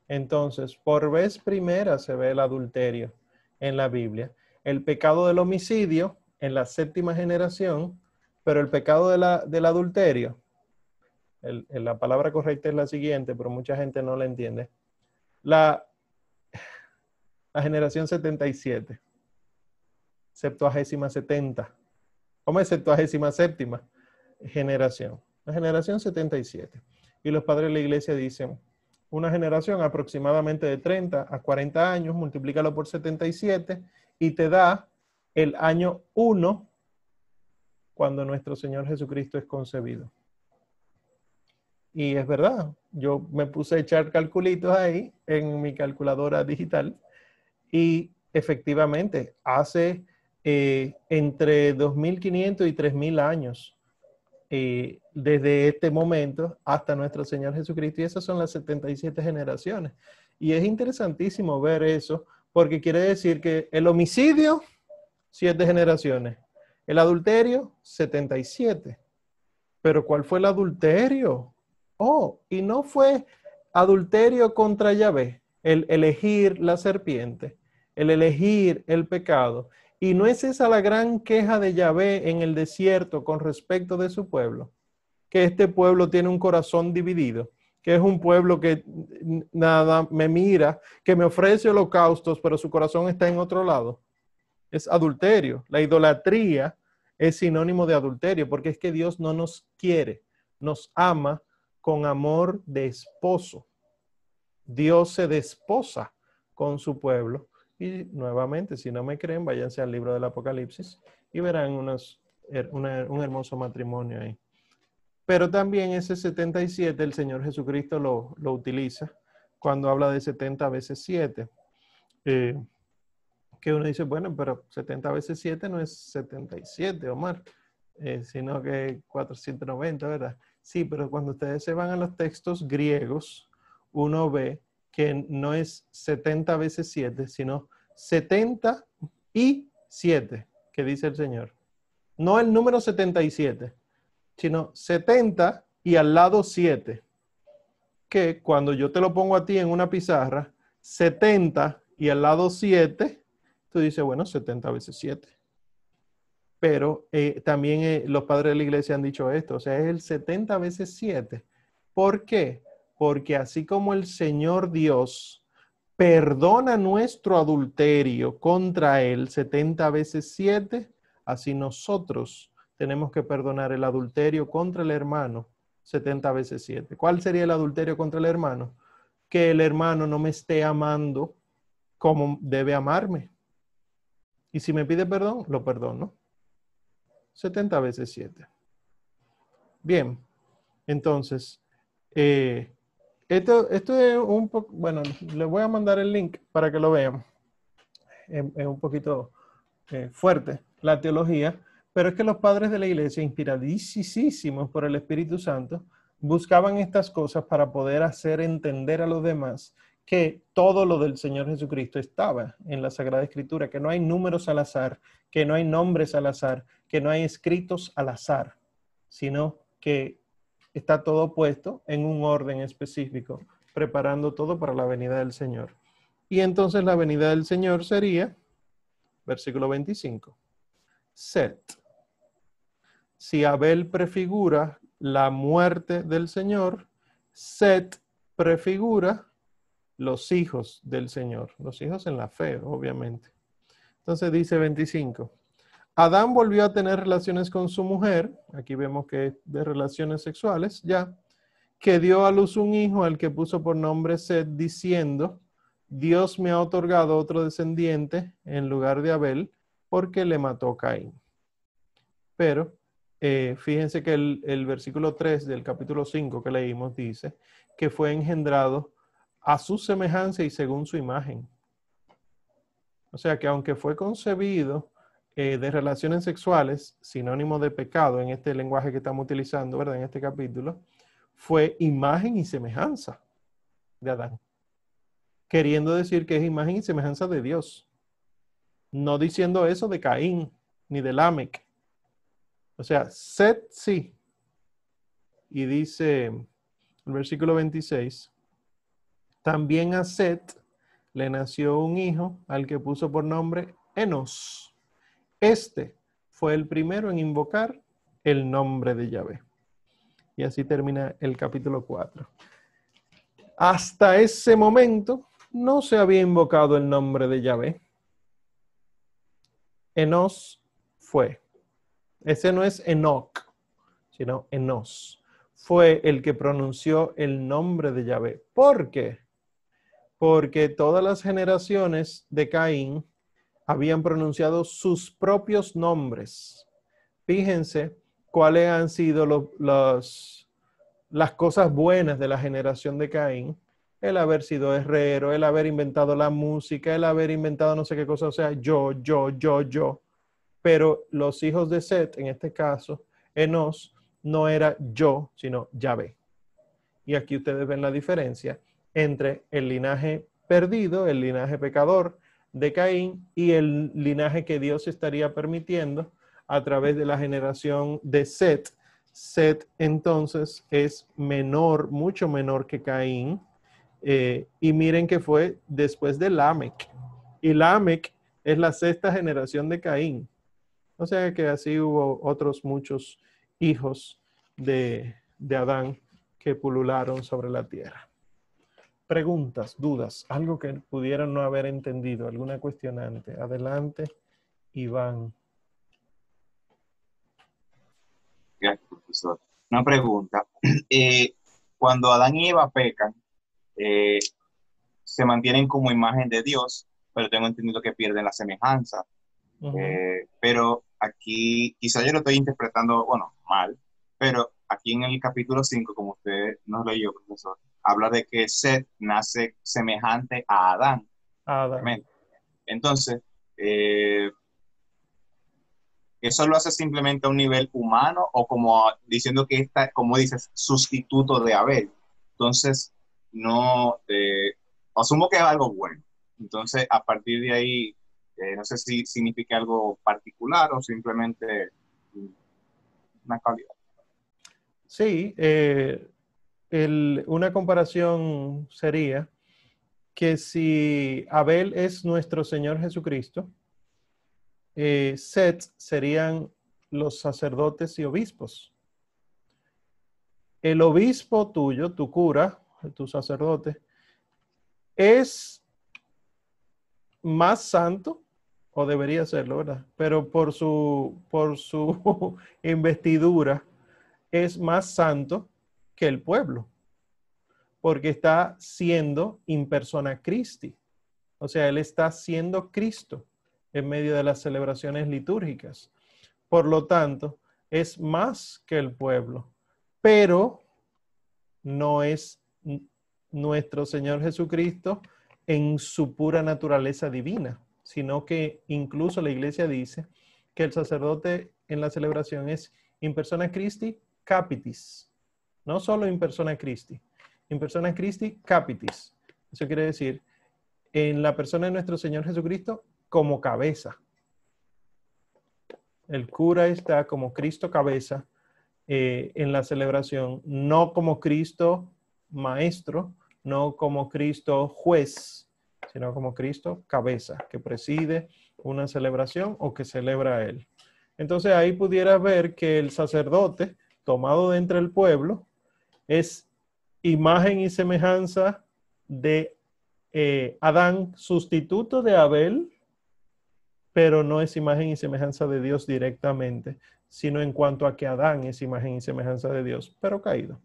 Entonces, por vez primera se ve el adulterio en la Biblia. El pecado del homicidio en la séptima generación, pero el pecado del adulterio, la palabra correcta es la siguiente, pero mucha gente no la entiende. La, la generación 77, septuagésima 70. ¿Cómo es septuagésima séptima generación? La generación 77. Y los padres de la iglesia dicen, una generación aproximadamente de 30 a 40 años, multiplícalo por 77 y te da el año 1 cuando nuestro Señor Jesucristo es concebido. Y es verdad, yo me puse a echar calculitos ahí en mi calculadora digital y efectivamente hace eh, entre 2.500 y 3.000 años eh, desde este momento hasta nuestro Señor Jesucristo. Y esas son las 77 generaciones. Y es interesantísimo ver eso, porque quiere decir que el homicidio, siete generaciones, el adulterio, 77. Pero ¿cuál fue el adulterio? Oh, y no fue adulterio contra Yahvé, el elegir la serpiente, el elegir el pecado. Y no es esa la gran queja de Yahvé en el desierto con respecto de su pueblo, que este pueblo tiene un corazón dividido, que es un pueblo que nada me mira, que me ofrece holocaustos, pero su corazón está en otro lado. Es adulterio. La idolatría es sinónimo de adulterio, porque es que Dios no nos quiere, nos ama con amor de esposo. Dios se desposa con su pueblo. Y nuevamente, si no me creen, váyanse al libro del Apocalipsis y verán un hermoso matrimonio ahí. Pero también ese 77 el Señor Jesucristo lo, lo utiliza cuando habla de 70 veces 7. Eh, que uno dice, bueno, pero 70 veces 7 no es 77, Omar, eh, sino que 490, ¿verdad? Sí, pero cuando ustedes se van a los textos griegos, uno ve que no es 70 veces 7, sino 70 y 7, que dice el Señor. No el número 77, sino 70 y al lado 7. Que cuando yo te lo pongo a ti en una pizarra, 70 y al lado 7, tú dices, bueno, 70 veces 7. Pero eh, también eh, los padres de la iglesia han dicho esto, o sea, es el 70 veces 7. ¿Por qué? Porque así como el Señor Dios perdona nuestro adulterio contra Él 70 veces 7, así nosotros tenemos que perdonar el adulterio contra el hermano 70 veces 7. ¿Cuál sería el adulterio contra el hermano? Que el hermano no me esté amando como debe amarme. Y si me pide perdón, lo perdono. 70 veces 7. Bien, entonces, eh, esto, esto es un poco, bueno, les voy a mandar el link para que lo vean. Es, un poquito eh, fuerte la teología, pero es que los padres de la iglesia, inspiradísimos por el Espíritu Santo, buscaban estas cosas para poder hacer entender a los demás que todo lo del Señor Jesucristo estaba en la Sagrada Escritura, que no hay números al azar, que no hay nombres al azar, que no hay escritos al azar, sino que está todo puesto en un orden específico, preparando todo para la venida del Señor. Y entonces la venida del Señor sería, versículo 25, Set. Si Abel prefigura la muerte del Señor, Set prefigura los hijos del Señor, los hijos en la fe, obviamente. Entonces dice 25. Adán volvió a tener relaciones con su mujer, aquí vemos que de relaciones sexuales, ya, que dio a luz un hijo al que puso por nombre Sed, diciendo, Dios me ha otorgado otro descendiente en lugar de Abel, porque le mató Caín. Pero eh, fíjense que el, el versículo 3 del capítulo 5 que leímos dice que fue engendrado a su semejanza y según su imagen. O sea que aunque fue concebido eh, de relaciones sexuales, sinónimo de pecado en este lenguaje que estamos utilizando, ¿verdad? En este capítulo, fue imagen y semejanza de Adán. Queriendo decir que es imagen y semejanza de Dios. No diciendo eso de Caín ni de Lamec. O sea, Set sí. Y dice el versículo 26, también a Set le nació un hijo al que puso por nombre Enos. Este fue el primero en invocar el nombre de Yahvé. Y así termina el capítulo 4. Hasta ese momento no se había invocado el nombre de Yahvé. Enos fue. Ese no es Enoch, sino Enos. Fue el que pronunció el nombre de Yahvé. ¿Por qué? Porque todas las generaciones de Caín habían pronunciado sus propios nombres. Fíjense cuáles han sido las cosas buenas de la generación de Caín. El haber sido herrero, el haber inventado la música, el haber inventado no sé qué cosa, o sea, yo, yo, yo, yo. Pero los hijos de Seth, en este caso, Enos, no era yo, sino Yahvé. Y aquí ustedes ven la diferencia entre el linaje perdido, el linaje pecador de Caín y el linaje que Dios estaría permitiendo a través de la generación de Set. Set entonces es menor, mucho menor que Caín. Eh, y miren que fue después de Lamec. Y Lamec es la sexta generación de Caín. O sea que así hubo otros muchos hijos de, de Adán que pulularon sobre la tierra. Preguntas, dudas, algo que pudieran no haber entendido, alguna cuestionante. Adelante, Iván. Gracias, profesor. Una pregunta. Eh, cuando Adán y Eva pecan, eh, se mantienen como imagen de Dios, pero tengo entendido que pierden la semejanza. Eh, pero aquí, quizá yo lo estoy interpretando, bueno, mal, pero aquí en el capítulo 5, como usted nos leyó, profesor, habla de que Seth nace semejante a Adán. Adán. Entonces, eh, ¿eso lo hace simplemente a un nivel humano o como diciendo que está, como dices, sustituto de Abel? Entonces, no, eh, asumo que es algo bueno. Entonces, a partir de ahí, eh, no sé si significa algo particular o simplemente una calidad. Sí, eh, una comparación sería que si Abel es nuestro Señor Jesucristo, eh, serían los sacerdotes y obispos. El obispo tuyo, tu cura, tu sacerdote, es más santo, o debería serlo, ¿verdad? Pero por su, por su investidura, es más santo el pueblo, porque está siendo in persona Christi. O sea, él está siendo Cristo en medio de las celebraciones litúrgicas. Por lo tanto, es más que el pueblo, pero no es nuestro Señor Jesucristo en su pura naturaleza divina, sino que incluso la iglesia dice que el sacerdote en la celebración es in persona Christi capitis. No solo in persona Christi. In persona Christi capitis. Eso quiere decir, en la persona de nuestro Señor Jesucristo como cabeza. El cura está como Cristo cabeza eh, en la celebración, no como Cristo maestro, no como Cristo juez, sino como Cristo cabeza, que preside una celebración o que celebra a él. Entonces ahí pudiera ver que el sacerdote tomado de entre el pueblo, es imagen y semejanza de eh, Adán, sustituto de Abel, pero no es imagen y semejanza de Dios directamente, sino en cuanto a que Adán es imagen y semejanza de Dios, pero caído.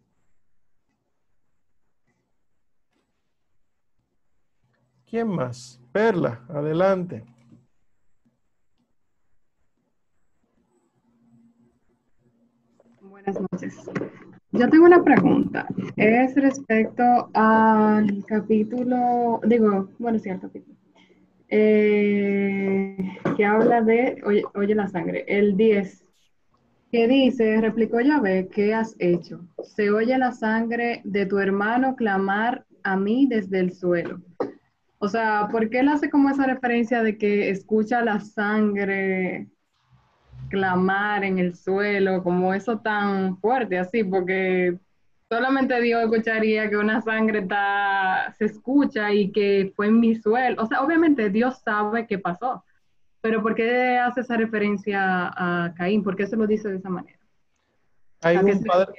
¿Quién más? Perla, adelante. Buenas noches. Yo tengo una pregunta. Es respecto al capítulo, digo, bueno, sí, al capítulo, eh, que habla de, oye, oye la sangre, el 10, que dice, replicó Yahvé, ¿qué has hecho? Se oye la sangre de tu hermano clamar a mí desde el suelo. O sea, ¿por qué él hace como esa referencia de que escucha la sangre clamar en el suelo, como eso tan fuerte así, porque solamente Dios escucharía que una sangre está, se escucha y que fue en mi suelo. O sea, obviamente Dios sabe qué pasó, pero ¿por qué hace esa referencia a Caín? ¿Por qué se lo dice de esa manera? Hay un padre,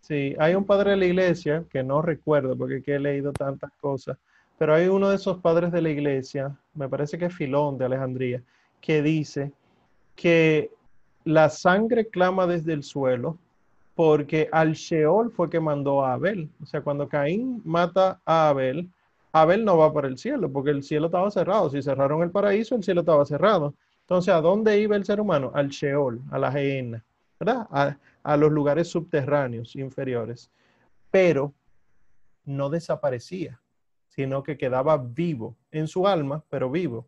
sí, hay un padre de la iglesia que no recuerdo porque he leído tantas cosas, pero hay uno de esos padres de la iglesia, me parece que es Filón de Alejandría, que dice que la sangre clama desde el suelo porque al Sheol fue que mandó a Abel. O sea, cuando Caín mata a Abel, Abel no va para el cielo porque el cielo estaba cerrado. Si cerraron el paraíso, el cielo estaba cerrado. Entonces, ¿a dónde iba el ser humano? Al Sheol, a la Gehenna, ¿verdad? A, a los lugares subterráneos inferiores. Pero no desaparecía, sino que quedaba vivo en su alma, pero vivo.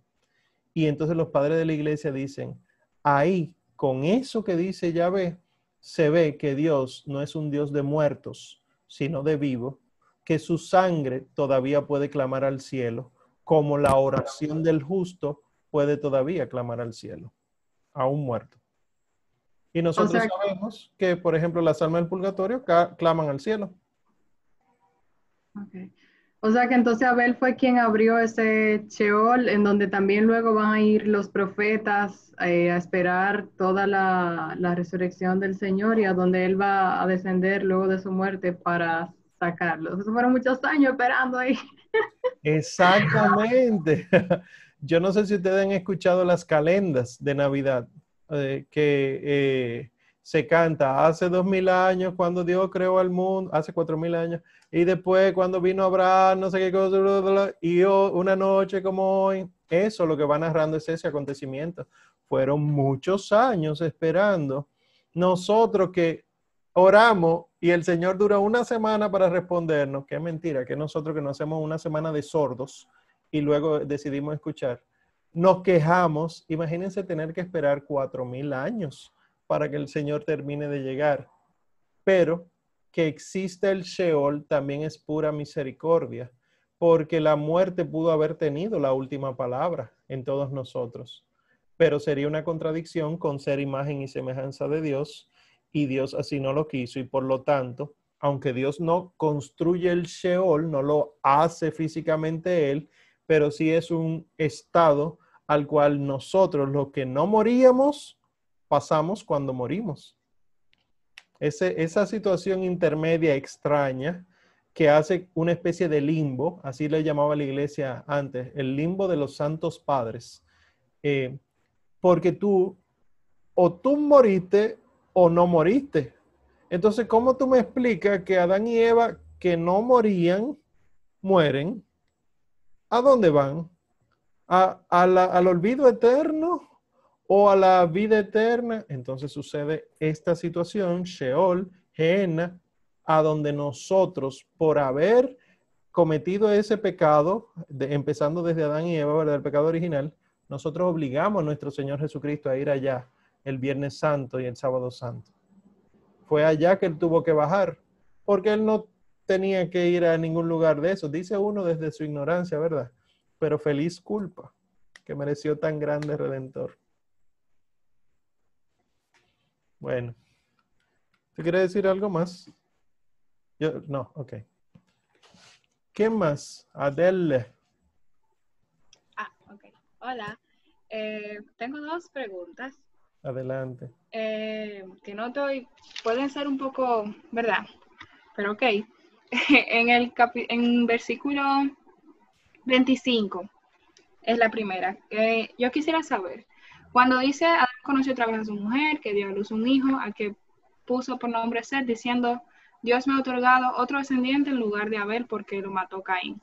Y entonces los padres de la iglesia dicen, ahí, con eso que dice Yahvé, se ve que Dios no es un Dios de muertos, sino de vivos, que su sangre todavía puede clamar al cielo, como la oración del justo puede todavía clamar al cielo, aún muerto. Y nosotros sabemos que, por ejemplo, las almas del purgatorio claman al cielo. Okay. O sea que entonces Abel fue quien abrió ese Sheol, en donde también luego van a ir los profetas eh, a esperar toda la, resurrección del Señor y a donde Él va a descender luego de su muerte para sacarlos. Eso fueron muchos años esperando ahí. Exactamente. Yo no sé si ustedes han escuchado las calendas de Navidad eh, que eh, se canta hace dos mil años cuando Dios creó al mundo, hace cuatro mil años, y después cuando vino Abraham, no sé qué cosa, y una noche como hoy, eso lo que va narrando es ese acontecimiento. Fueron muchos años esperando. Nosotros que oramos y el Señor dura una semana para respondernos, qué mentira, que nosotros que nos hacemos una semana de sordos y luego decidimos escuchar, nos quejamos, imagínense tener que esperar cuatro mil años para que el Señor termine de llegar. Pero que existe el Sheol también es pura misericordia, porque la muerte pudo haber tenido la última palabra en todos nosotros, pero sería una contradicción con ser imagen y semejanza de Dios, y Dios así no lo quiso, y por lo tanto, aunque Dios no construye el Sheol, no lo hace físicamente Él, pero sí es un estado al cual nosotros, los que no moríamos, pasamos cuando morimos. esa situación intermedia extraña que hace una especie de limbo, así le llamaba la iglesia antes, el limbo de los santos padres, eh, porque tú o tú moriste o no moriste. Entonces, ¿cómo tú me explicas que Adán y Eva que no morían, mueren? ¿A dónde van? ¿A, al olvido eterno? O a la vida eterna, entonces sucede esta situación, Sheol, Gehenna, a donde nosotros, por haber cometido ese pecado, empezando desde Adán y Eva, ¿verdad? El pecado original, nosotros obligamos a nuestro Señor Jesucristo a ir allá el Viernes Santo y el Sábado Santo. Fue allá que él tuvo que bajar, porque él no tenía que ir a ningún lugar de eso. Dice uno desde su ignorancia, ¿verdad? Pero feliz culpa que mereció tan grande redentor. Bueno. ¿Te quiere decir algo más? Yo, no, ok. ¿Qué más? Adele. Ah, ok. Hola. Eh, tengo dos preguntas. Adelante. Eh, que no estoy, pueden ser un poco, ¿verdad? Pero ok. en el en versículo 25 es la primera. yo quisiera saber, cuando dice, Adán conoció otra vez a su mujer, que dio a luz un hijo, al que puso por nombre Seth, diciendo, Dios me ha otorgado otro descendiente en lugar de Abel porque lo mató Caín.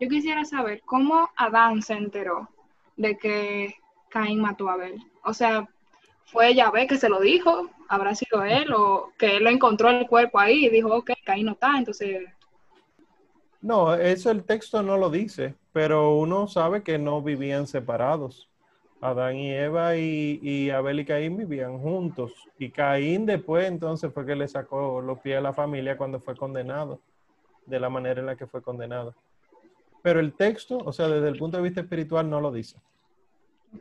Yo quisiera saber cómo Adán se enteró de que Caín mató a Abel. O sea, fue Yahvé que se lo dijo, habrá sido él, o que él lo encontró el cuerpo ahí y dijo, ok, Caín no está, entonces... No, eso el texto no lo dice, pero uno sabe que no vivían separados. Adán y Eva y, Abel y Caín vivían juntos. Y Caín después entonces fue que le sacó los pies a la familia cuando fue condenado, de la manera en la que fue condenado. Pero el texto, o sea, desde el punto de vista espiritual, no lo dice.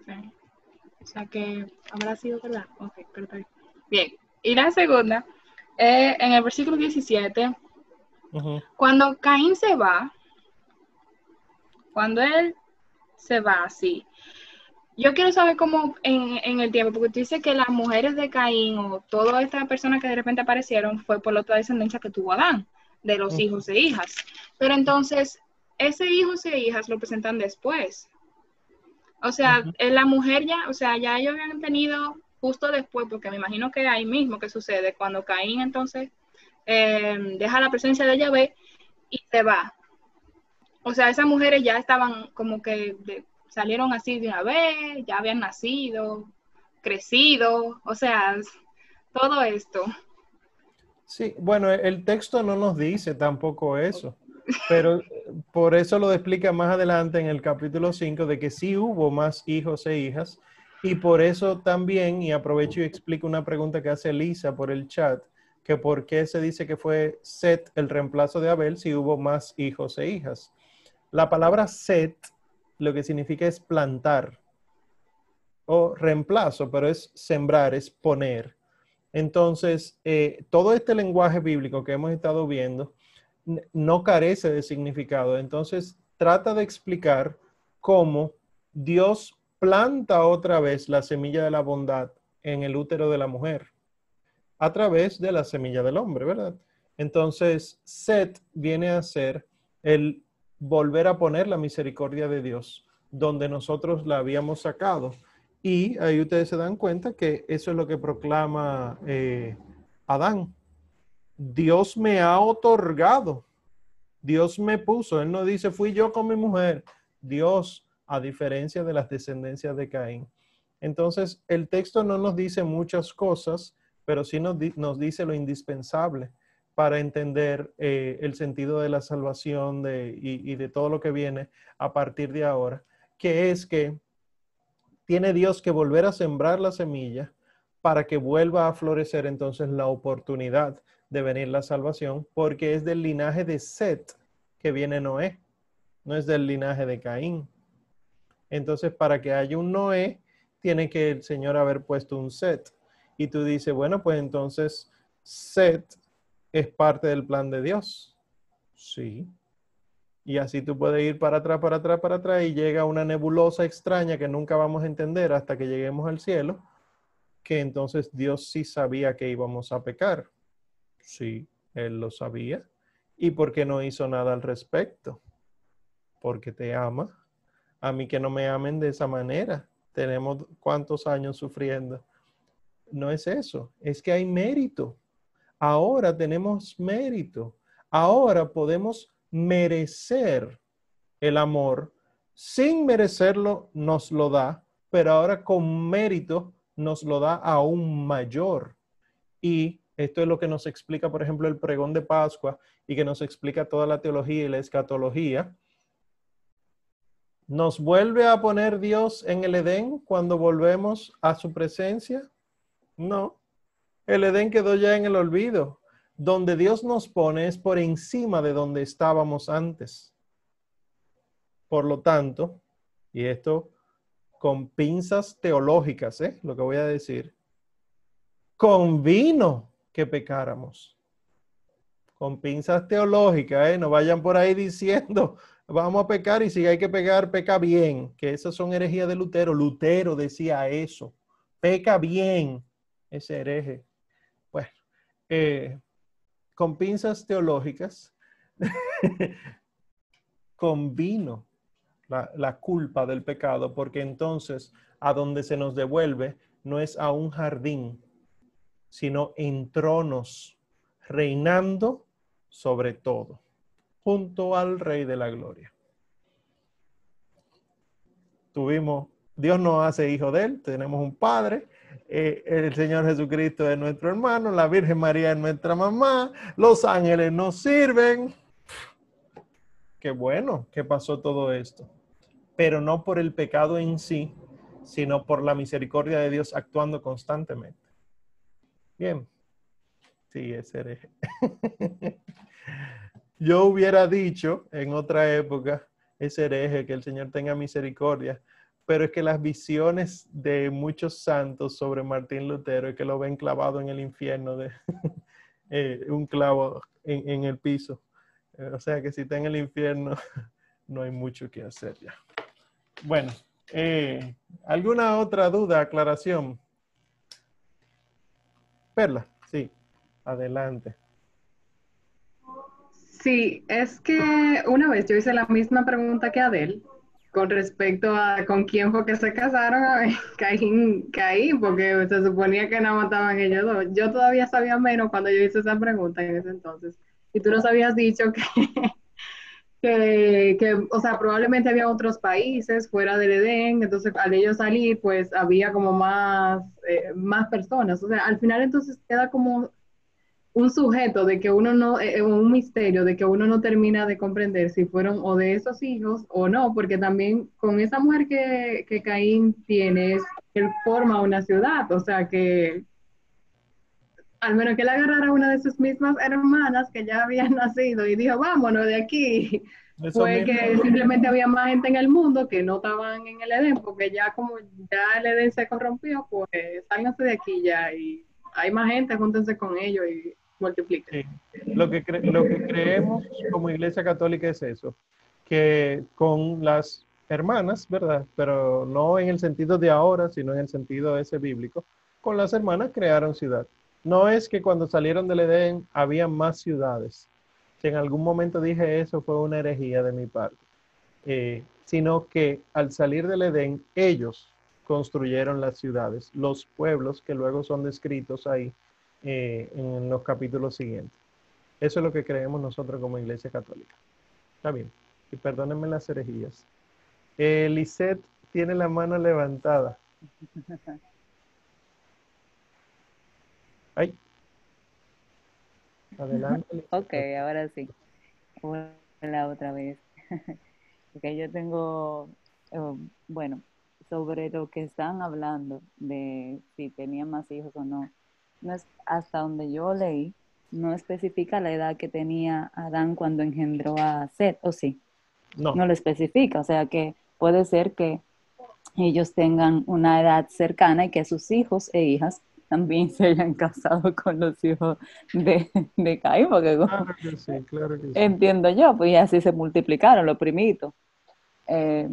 Okay. O sea que habrá sido verdad. Ok, perfecto. Bien. Y la segunda, eh, en el versículo 17, cuando Caín se va, cuando él se va así, yo quiero saber cómo en, el tiempo, porque tú dices que las mujeres de Caín o todas estas personas que de repente aparecieron fue por la otra descendencia que tuvo Adán, de los hijos e hijas. Pero entonces, ese hijos e hijas lo presentan después. O sea, la mujer ya, o sea, ya ellos habían tenido justo después, porque me imagino que ahí mismo que sucede, cuando Caín entonces em, deja la presencia de Yahvé y se va. O sea, esas mujeres ya estaban como que salieron así de una vez, ya habían nacido, crecido, o sea, todo esto. Sí, bueno, el texto no nos dice tampoco eso, pero por eso lo explica más adelante en el capítulo 5 de que sí hubo más hijos e hijas y por eso también, y aprovecho y explico una pregunta que hace Lisa por el chat, que por qué se dice que fue Set el reemplazo de Abel si hubo más hijos e hijas. La palabra Set lo que significa es plantar o reemplazo, pero es sembrar, es poner. Entonces, eh, todo este lenguaje bíblico que hemos estado viendo no carece de significado. Entonces, trata de explicar cómo Dios planta otra vez la semilla de la bondad en el útero de la mujer a través de la semilla del hombre, ¿verdad? Entonces, Set viene a ser el volver a poner la misericordia de Dios donde nosotros la habíamos sacado. Y ahí ustedes se dan cuenta que eso es lo que proclama eh, Adán. Dios me ha otorgado. Dios me puso. Él no dice, fui yo con mi mujer. Dios, a diferencia de las descendencias de Caín. Entonces, el texto no nos dice muchas cosas, pero sí nos, nos dice lo indispensable para entender eh, el sentido de la salvación de, y, de todo lo que viene a partir de ahora, que es que tiene Dios que volver a sembrar la semilla para que vuelva a florecer entonces la oportunidad de venir la salvación, porque es del linaje de Set que viene Noé, no es del linaje de Caín. Entonces, para que haya un Noé, tiene que el Señor haber puesto un Set. Y tú dices, bueno, pues entonces Set es parte del plan de Dios. Sí. Y así tú puedes ir para atrás, para atrás, para atrás y llega una nebulosa extraña que nunca vamos a entender hasta que lleguemos al cielo, que entonces Dios sí sabía que íbamos a pecar. Sí, Él lo sabía. ¿Y por qué no hizo nada al respecto? Porque te ama. A mí que no me amen de esa manera. Tenemos cuántos años sufriendo. No es eso, es que hay mérito. Ahora tenemos mérito. Ahora podemos merecer el amor. Sin merecerlo nos lo da, pero ahora con mérito nos lo da aún mayor. Y esto es lo que nos explica, por ejemplo, el pregón de Pascua y que nos explica toda la teología y la escatología. ¿Nos vuelve a poner Dios en el Edén cuando volvemos a su presencia? No. El Edén quedó ya en el olvido donde Dios nos pone es por encima de donde estábamos antes. Por lo tanto, y esto con pinzas teológicas, ¿eh? lo que voy a decir, convino que pecáramos. Con pinzas teológicas, ¿eh? no vayan por ahí diciendo, vamos a pecar y si hay que pecar, peca bien, que esas son herejías de Lutero. Lutero decía eso, peca bien, ese hereje. Eh, con pinzas teológicas, convino la, culpa del pecado, porque entonces a donde se nos devuelve no es a un jardín, sino en tronos, reinando sobre todo, junto al Rey de la Gloria. Tuvimos, Dios nos hace hijo de él, tenemos un Padre, eh, el Señor Jesucristo es nuestro hermano, la Virgen María es nuestra mamá, los ángeles nos sirven. Qué bueno que pasó todo esto, pero no por el pecado en sí, sino por la misericordia de Dios actuando constantemente. Bien. Sí, es hereje. Yo hubiera dicho en otra época, es hereje, que el Señor tenga misericordia, pero es que las visiones de muchos santos sobre Martín Lutero es que lo ven clavado en el infierno de eh, un clavo en, el piso. Eh, o sea que si está en el infierno, no hay mucho que hacer ya. Bueno, eh, ¿alguna otra duda, aclaración? Perla, sí, adelante. Sí, es que una vez yo hice la misma pregunta que Adel con respecto a con quién fue que se casaron, Caín, Caín, porque se suponía que no mataban ellos dos. Yo todavía sabía menos cuando yo hice esa pregunta en ese entonces. Y tú nos habías dicho que, que, que, o sea, probablemente había otros países fuera del Edén, entonces al ellos salir, pues había como más, eh, más personas. O sea, al final entonces queda como un sujeto de que uno no, eh, eh, un misterio de que uno no termina de comprender si fueron o de esos hijos o no, porque también con esa mujer que, que Caín tiene, él forma una ciudad, o sea que al menos que él agarrara a una de sus mismas hermanas que ya habían nacido y dijo, vámonos de aquí. Fue que simplemente había más gente en el mundo que no estaban en el Edén, porque ya como ya el Edén se corrompió, pues sálganse de aquí ya y hay más gente, júntense con ellos y multipliquen. Lo, que lo que creemos como Iglesia Católica es eso, que con las hermanas, ¿verdad? Pero no en el sentido de ahora, sino en el sentido ese bíblico, con las hermanas crearon ciudad. No es que cuando salieron del Edén había más ciudades. Si en algún momento dije eso fue una herejía de mi parte. Eh, sino que al salir del Edén ellos construyeron las ciudades, los pueblos que luego son descritos ahí eh, en los capítulos siguientes. Eso es lo que creemos nosotros como Iglesia Católica. Está bien. Y perdónenme las herejías. Eh, tiene la mano levantada. Ay. Adelante. Ok, ahora sí. Hola otra vez. Porque yo tengo, eh, bueno, sobre lo que están hablando de si tenía más hijos o no. No es hasta donde yo leí, no especifica la edad que tenía Adán cuando engendró a Seth, ¿o sí? No. No lo especifica, o sea que puede ser que ellos tengan una edad cercana y que sus hijos e hijas también se hayan casado con los hijos de, de Caín, porque claro que sí, claro que sí. entiendo yo, pues así se multiplicaron los primitos. Eh,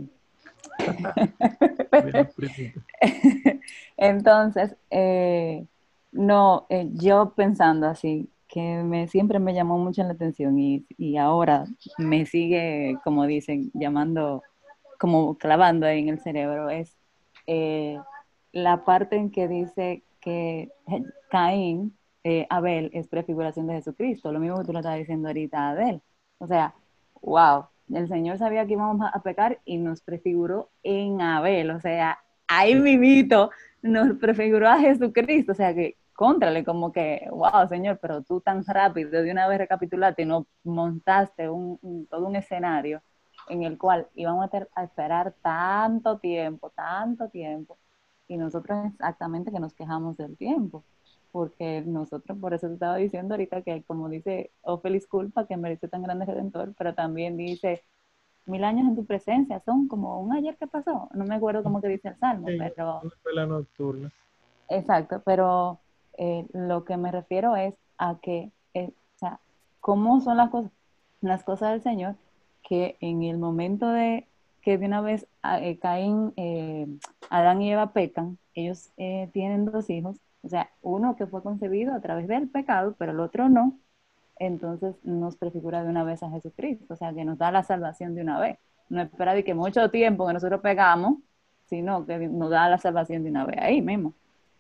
entonces, eh, no, eh, yo pensando así, que me, siempre me llamó mucho la atención y, y ahora me sigue, como dicen, llamando, como clavando ahí en el cerebro, es la parte en que dice que Caín, eh, Abel, es prefiguración de Jesucristo. Lo mismo que tú lo estabas diciendo ahorita, Abel. O sea, wow, el Señor sabía que íbamos a pecar y nos prefiguró en Abel. O sea, ahí mimito nos prefiguró a Jesucristo. O sea, que contrale, como que, wow, Señor, pero tú tan rápido de una vez recapitulaste y no montaste un, todo un escenario en el cual íbamos a, a esperar tanto tiempo, tanto tiempo y nosotros exactamente que nos quejamos del tiempo, porque nosotros, por eso te estaba diciendo ahorita que como dice, oh feliz culpa que merece tan grande redentor, pero también dice, mil años en tu presencia, son como un ayer que pasó, no me acuerdo cómo que dice el Salmo, pero... La nocturna. Exacto, pero eh, lo que me refiero es a que, eh, o sea, cómo son las cosas, las cosas del Señor, que en el momento de que de una vez ah, eh, caen, eh, Adán y Eva pecan, ellos eh, tienen dos hijos, o sea, uno que fue concebido a través del pecado, pero el otro no, entonces nos prefigura de una vez a Jesucristo, o sea, que nos da la salvación de una vez. No espera de que mucho tiempo que nosotros pegamos, sino que nos da la salvación de una vez, ahí mismo.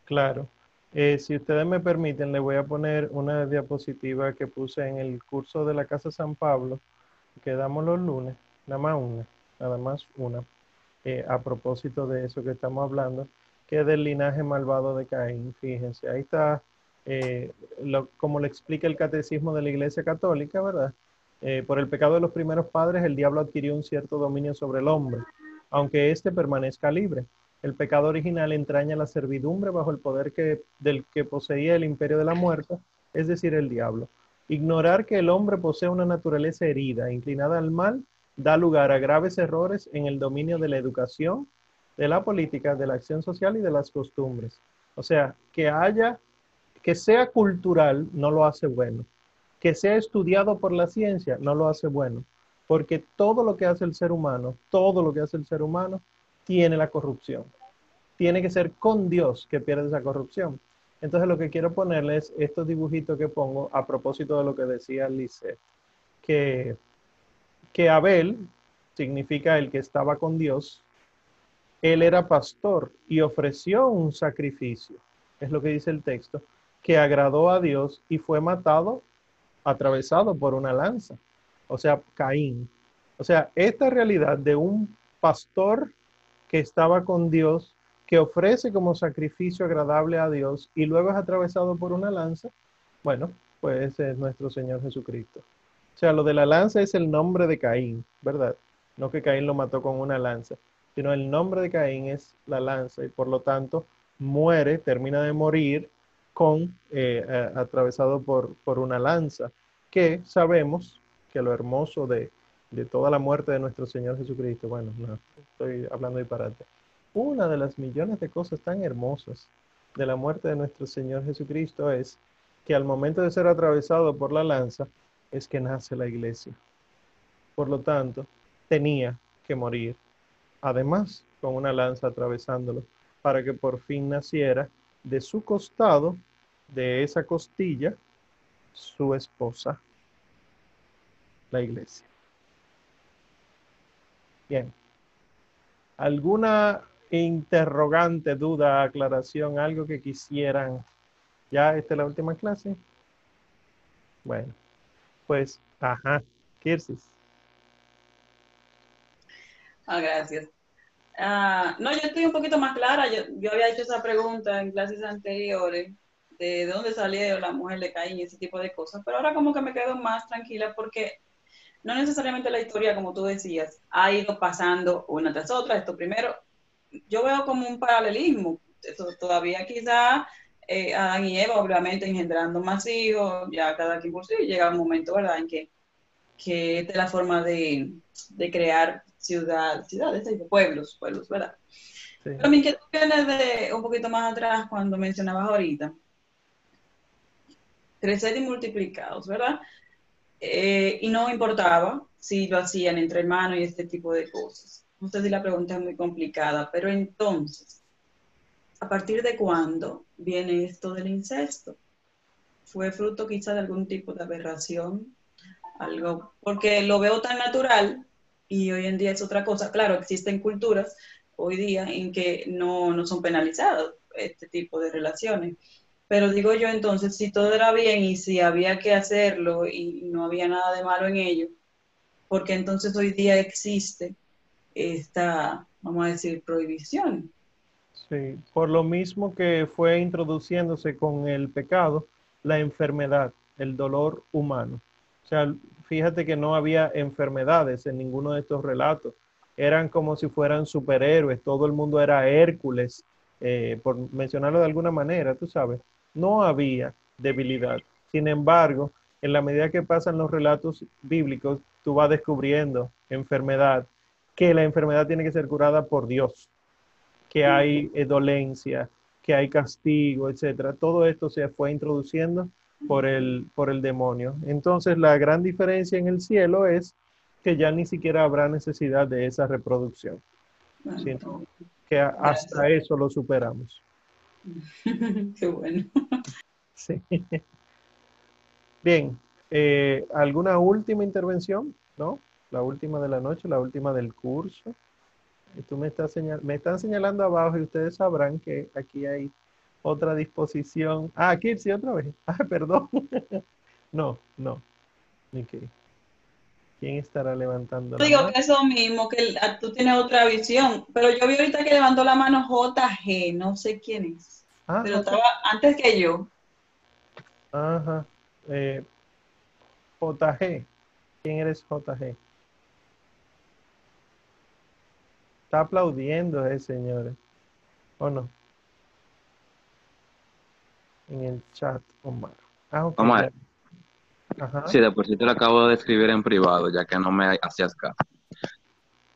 Claro. si ustedes me permiten, le voy a poner una diapositiva que puse en el curso de la Casa San Pablo, que damos los lunes, nada más una nada más una, eh, a propósito de eso que estamos hablando, que es del linaje malvado de Caín. Fíjense, ahí está, eh, como le explica el catecismo de la Iglesia Católica, ¿verdad? Eh, por el pecado de los primeros padres, el diablo adquirió un cierto dominio sobre el hombre, aunque éste permanezca libre. El pecado original entraña la servidumbre bajo el poder que, del que poseía el imperio de la muerte, es decir, el diablo. Ignorar que el hombre posee una naturaleza herida, inclinada al mal, da lugar a graves errores en el dominio de la educación, de la política, de la acción social y de las costumbres. O sea, que haya, que sea cultural no lo hace bueno. Que sea estudiado por la ciencia no lo hace bueno. Porque todo lo que hace el ser humano, todo lo que hace el ser humano, tiene la corrupción. Tiene que ser con Dios que pierde esa corrupción. Entonces lo que quiero ponerles estos dibujitos que pongo a propósito de lo que decía Lice, que que Abel significa el que estaba con Dios, él era pastor y ofreció un sacrificio, es lo que dice el texto, que agradó a Dios y fue matado, atravesado por una lanza, o sea, Caín. O sea, esta realidad de un pastor que estaba con Dios, que ofrece como sacrificio agradable a Dios y luego es atravesado por una lanza, bueno, pues es nuestro Señor Jesucristo. O sea, lo de la lanza es el nombre de Caín, ¿verdad? No que Caín lo mató con una lanza, sino el nombre de Caín es la lanza y por lo tanto muere, termina de morir con, eh, atravesado por, por una lanza, que sabemos que lo hermoso de, de toda la muerte de nuestro Señor Jesucristo, bueno, no, estoy hablando disparate, una de las millones de cosas tan hermosas de la muerte de nuestro Señor Jesucristo es que al momento de ser atravesado por la lanza es que nace la iglesia. Por lo tanto, tenía que morir, además con una lanza atravesándolo, para que por fin naciera de su costado, de esa costilla, su esposa, la iglesia. Bien. ¿Alguna interrogante, duda, aclaración, algo que quisieran? ¿Ya esta es la última clase? Bueno, pues, ajá, Kirsis. Ah, gracias. Ah, no, yo estoy un poquito más clara. Yo, yo había hecho esa pregunta en clases anteriores de dónde salía la mujer de Caín y ese tipo de cosas, pero ahora como que me quedo más tranquila porque no necesariamente la historia, como tú decías, ha ido pasando una tras otra. Esto primero, yo veo como un paralelismo. Todavía quizá eh, Adán y Eva, obviamente, engendrando más hijos, ya cada quien por sí, llega un momento, ¿verdad?, en que, que esta es la forma de, de crear ciudad, ciudades, pueblos, pueblos, ¿verdad? Sí. Pero mi inquietud viene de un poquito más atrás cuando mencionabas ahorita. Crecer y multiplicados, ¿verdad? Eh, y no importaba si lo hacían entre hermanos y este tipo de cosas. No sé si la pregunta es muy complicada, pero entonces, ¿a partir de cuándo viene esto del incesto? ¿Fue fruto quizá de algún tipo de aberración? Algo, porque lo veo tan natural y hoy en día es otra cosa. Claro, existen culturas hoy día en que no, no son penalizados este tipo de relaciones. Pero digo yo entonces, si todo era bien y si había que hacerlo y no había nada de malo en ello, porque entonces hoy día existe esta, vamos a decir, prohibición. Sí, por lo mismo que fue introduciéndose con el pecado, la enfermedad, el dolor humano. O sea, fíjate que no había enfermedades en ninguno de estos relatos. Eran como si fueran superhéroes, todo el mundo era Hércules, eh, por mencionarlo de alguna manera, tú sabes. No había debilidad. Sin embargo, en la medida que pasan los relatos bíblicos, tú vas descubriendo enfermedad, que la enfermedad tiene que ser curada por Dios, que hay eh, dolencia, que hay castigo, etcétera. Todo esto se fue introduciendo por el, por el demonio. Entonces, la gran diferencia en el cielo es que ya ni siquiera habrá necesidad de esa reproducción, Sí. que hasta eso lo superamos. Qué bueno. Sí. Bien, eh, ¿alguna última intervención? ¿No? La última de la noche, la última del curso. Tú me, estás me están señalando abajo y ustedes sabrán que aquí hay otra disposición. Ah, Kirsi, otra vez. Ah, perdón. No, no. Ok. ¿Quién estará levantando la digo mano? que eso mismo, que el- tú tienes otra visión, pero yo vi ahorita que levantó la mano JG, no sé quién es, Ah, pero estaba antes que yo. Ajá. Eh, JG. ¿Quién eres JG? Está aplaudiendo, eh, señores. ¿O no? En el chat, Omar. Ah, ok, Omar. Ajá. Sí, de por sí te lo acabo de escribir en privado, ya que no me hacías caso.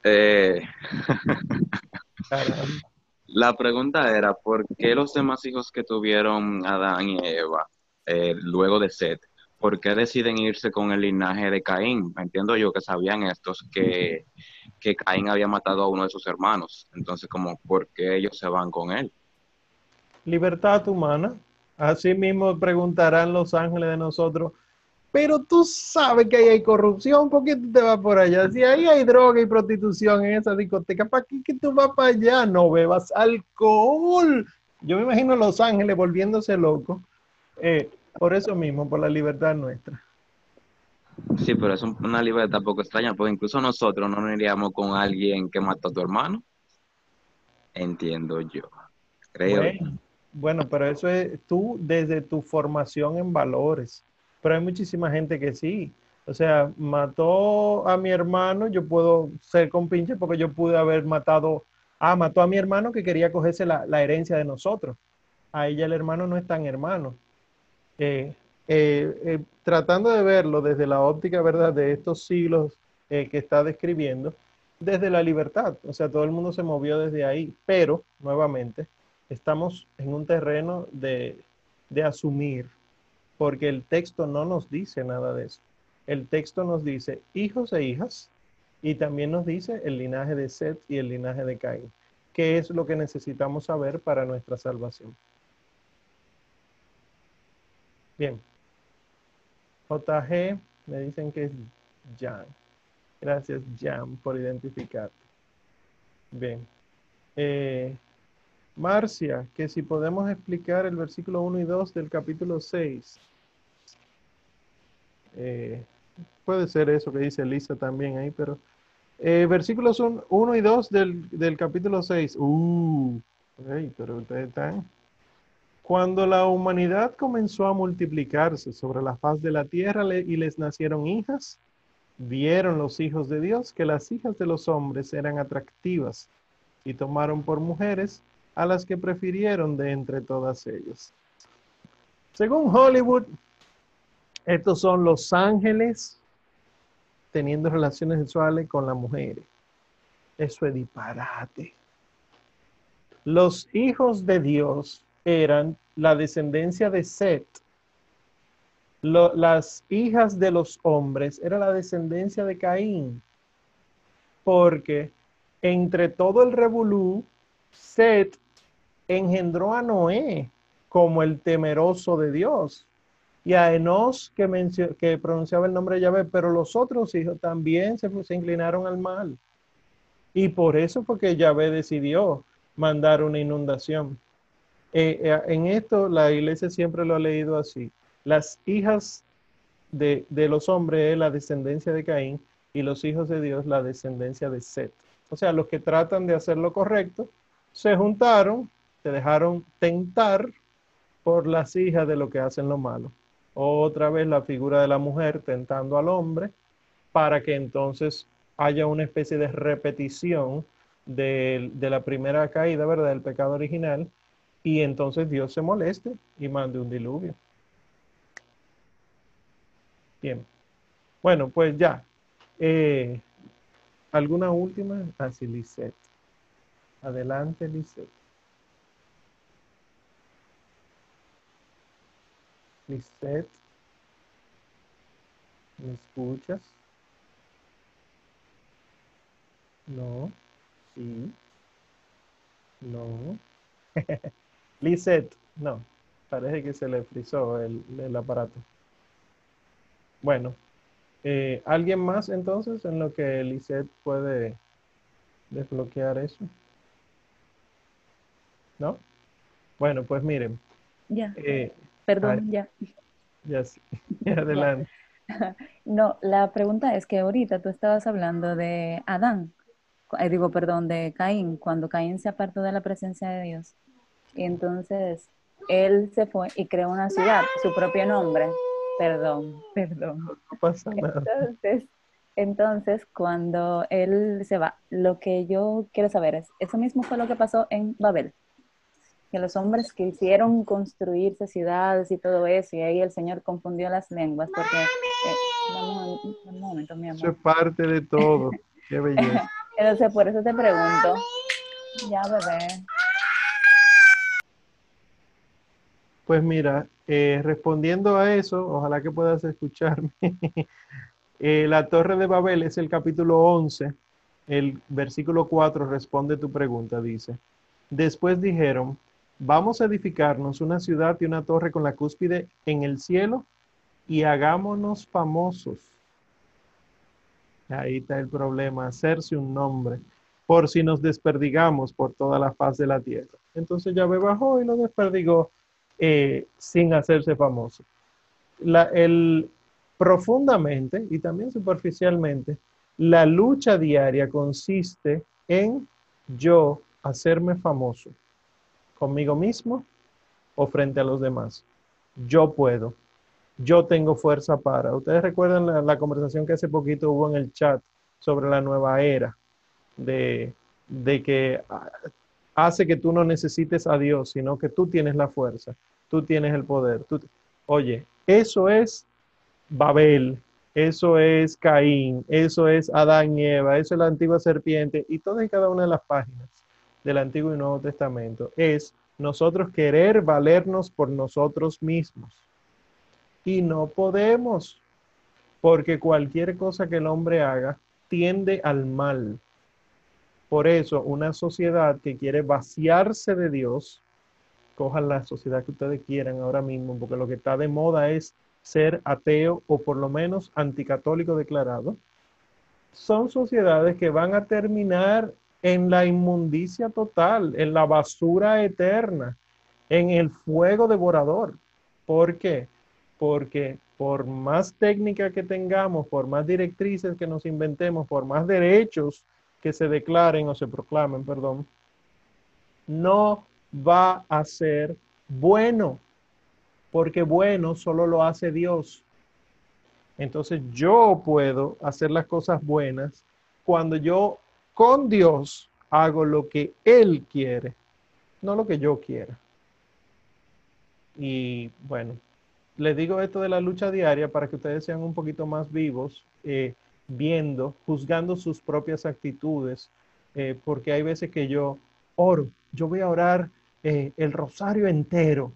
Eh, la pregunta era, ¿por qué los demás hijos que tuvieron Adán y Eva eh, luego de Seth, por qué deciden irse con el linaje de Caín? Entiendo yo que sabían estos que, que Caín había matado a uno de sus hermanos. Entonces, como, ¿por qué ellos se van con él? Libertad humana. Así mismo preguntarán los ángeles de nosotros. Pero tú sabes que ahí hay corrupción, ¿por qué tú te vas por allá? Si ahí hay droga y prostitución en esa discoteca, ¿para qué que tú vas para allá? No bebas alcohol. Yo me imagino a los ángeles volviéndose locos. eh, por eso mismo, por la libertad nuestra. Sí, pero es un- una libertad poco extraña, porque incluso nosotros no nos iríamos con alguien que mató a tu hermano. Entiendo yo. Creo. Bueno, bueno, pero eso es tú desde tu formación en valores. Pero hay muchísima gente que sí. O sea, mató a mi hermano, yo puedo ser compinche porque yo pude haber matado, ah, mató a mi hermano que quería cogerse la, la herencia de nosotros. a ella el hermano no es tan hermano. Eh, eh, eh, tratando de verlo desde la óptica, ¿verdad?, de estos siglos que está describiendo, desde la libertad. O sea, todo el mundo se movió desde ahí, pero, nuevamente, estamos en un terreno de, de asumir, porque el texto no nos dice nada de eso. El texto nos dice hijos e hijas, y también nos dice el linaje de Seth y el linaje de Caín, que es lo que necesitamos saber para nuestra salvación. Bien. JG me dicen que es Jan. Gracias, Jan, por identificar. Bien. Eh, Marcia, que si podemos explicar el versículo 1 y 2 del capítulo 6. Eh, puede ser eso que dice Lisa también ahí, pero eh, versículos 1 y 2 del, del capítulo 6. Uh, pero ustedes están cuando la humanidad comenzó a multiplicarse sobre la faz de la tierra y les nacieron hijas, vieron los hijos de Dios que las hijas de los hombres eran atractivas y tomaron por mujeres a las que prefirieron de entre todas ellas. Según Hollywood, estos son los ángeles teniendo relaciones sexuales con las mujeres. Eso es disparate. Los hijos de Dios eran la descendencia de Set. las hijas de los hombres era la descendencia de Caín. Porque entre todo el revolú, Set engendró a Noé como el temeroso de Dios y a Enos que, que pronunciaba el nombre de Yahvé, pero los otros hijos también se, inclinaron al mal. Y por eso fue que Yahvé decidió mandar una inundación. Eh, eh, en esto la iglesia siempre lo ha leído así. Las hijas de, los hombres es la descendencia de Caín y los hijos de Dios la descendencia de Set. O sea, los que tratan de hacer lo correcto se juntaron, se dejaron tentar por las hijas de lo que hacen lo malo. Otra vez la figura de la mujer tentando al hombre para que entonces haya una especie de repetición de, la primera caída, ¿verdad? Del pecado original y entonces Dios se moleste y mande un diluvio. Bien. Bueno, pues ya. Eh, ¿Alguna última? Así, Lisette. Adelante, Lisette. Lisette. ¿Me escuchas? No. Sí. No. Lisette, no, parece que se le frizó el, aparato. Bueno, eh, ¿alguien más entonces en lo que Lisette puede desbloquear eso? ¿No? Bueno, pues miren. Ya. Eh, Perdón, ya. Ya sí. Adelante. No, la pregunta es que ahorita tú estabas hablando de Adán, eh, digo, perdón, de Caín, cuando Caín se apartó de la presencia de Dios. Y entonces él se fue y creó una ciudad, su propio nombre. Perdón, perdón. No pasa nada. Entonces, entonces, cuando él se va, lo que yo quiero saber es, eso mismo fue lo que pasó en Babel. Que los hombres quisieron construirse ciudades y todo eso, y ahí el Señor confundió las lenguas, porque... Eh, un, momento, mi amor. Eso es parte de todo. Qué belleza. Entonces, por eso te pregunto. Ya, bebé. Pues mira, eh, respondiendo a eso, ojalá que puedas escucharme. Eh, la Torre de Babel es el capítulo 11. El versículo 4 responde tu pregunta, dice. Después dijeron, vamos a edificarnos una ciudad y una torre con la cúspide en el cielo y hagámonos famosos. Ahí está el problema, hacerse un nombre, por si nos desperdigamos por toda la faz de la tierra. Entonces Yahvé bajó y lo desperdigó eh, sin hacerse famoso. el, profundamente y también superficialmente, la lucha diaria consiste en yo hacerme famoso conmigo mismo o frente a los demás. Yo puedo. Yo tengo fuerza para. Ustedes recuerdan la, conversación que hace poquito hubo en el chat sobre la nueva era, de, de que ah, hace que tú no necesites a Dios, sino que tú tienes la fuerza, tú tienes el poder. Tú... Oye, eso es Babel, eso es Caín, eso es Adán y Eva, eso es la antigua serpiente y todas y cada una de las páginas del Antiguo y Nuevo Testamento es nosotros querer valernos por nosotros mismos. Y no podemos, porque cualquier cosa que el hombre haga tiende al mal. Por eso, una sociedad que quiere vaciarse de Dios, cojan la sociedad que ustedes quieran ahora mismo, porque lo que está de moda es ser ateo o por lo menos anticatólico declarado, son sociedades que van a terminar en la inmundicia total, en la basura eterna, en el fuego devorador. ¿Por qué? Porque por más técnica que tengamos, por más directrices que nos inventemos, por más derechos que se declaren o se proclamen, perdón, no va a ser bueno, porque bueno solo lo hace Dios. Entonces yo puedo hacer las cosas buenas cuando yo con Dios hago lo que Él quiere, no lo que yo quiera. Y bueno, les digo esto de la lucha diaria para que ustedes sean un poquito más vivos, eh, viendo, juzgando sus propias actitudes, eh, porque hay veces que yo oro, yo voy a orar eh, el rosario entero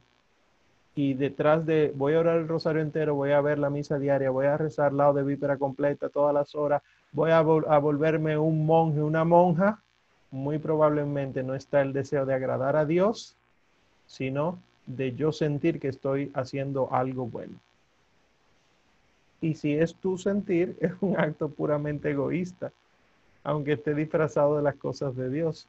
y detrás de, voy a orar el rosario entero, voy a ver la misa diaria, voy a rezar lado de vípera completa todas las horas, voy a, volverme un monje, una monja, muy probablemente no está el deseo de agradar a Dios, sino de yo sentir que estoy haciendo algo bueno. Y si es tu sentir, es un acto puramente egoísta, aunque esté disfrazado de las cosas de Dios.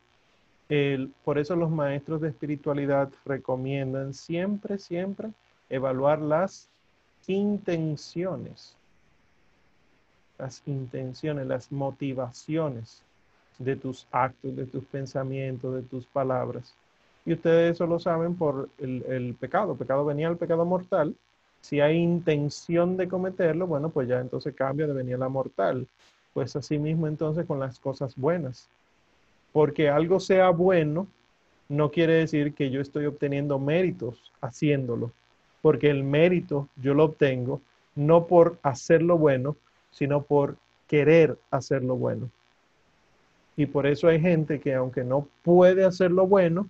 por eso los maestros de espiritualidad recomiendan siempre, siempre evaluar las intenciones las intenciones, las motivaciones de tus actos, de tus pensamientos, de tus palabras. Y ustedes eso lo saben por el, pecado. El pecado venía el pecado mortal. Si hay intención de cometerlo, bueno, pues ya entonces cambia de venir la mortal. Pues así mismo entonces con las cosas buenas. Porque algo sea bueno no quiere decir que yo estoy obteniendo méritos haciéndolo. Porque el mérito yo lo obtengo no por hacerlo bueno, sino por querer hacer lo bueno. Y por eso hay gente que aunque no puede hacer lo bueno,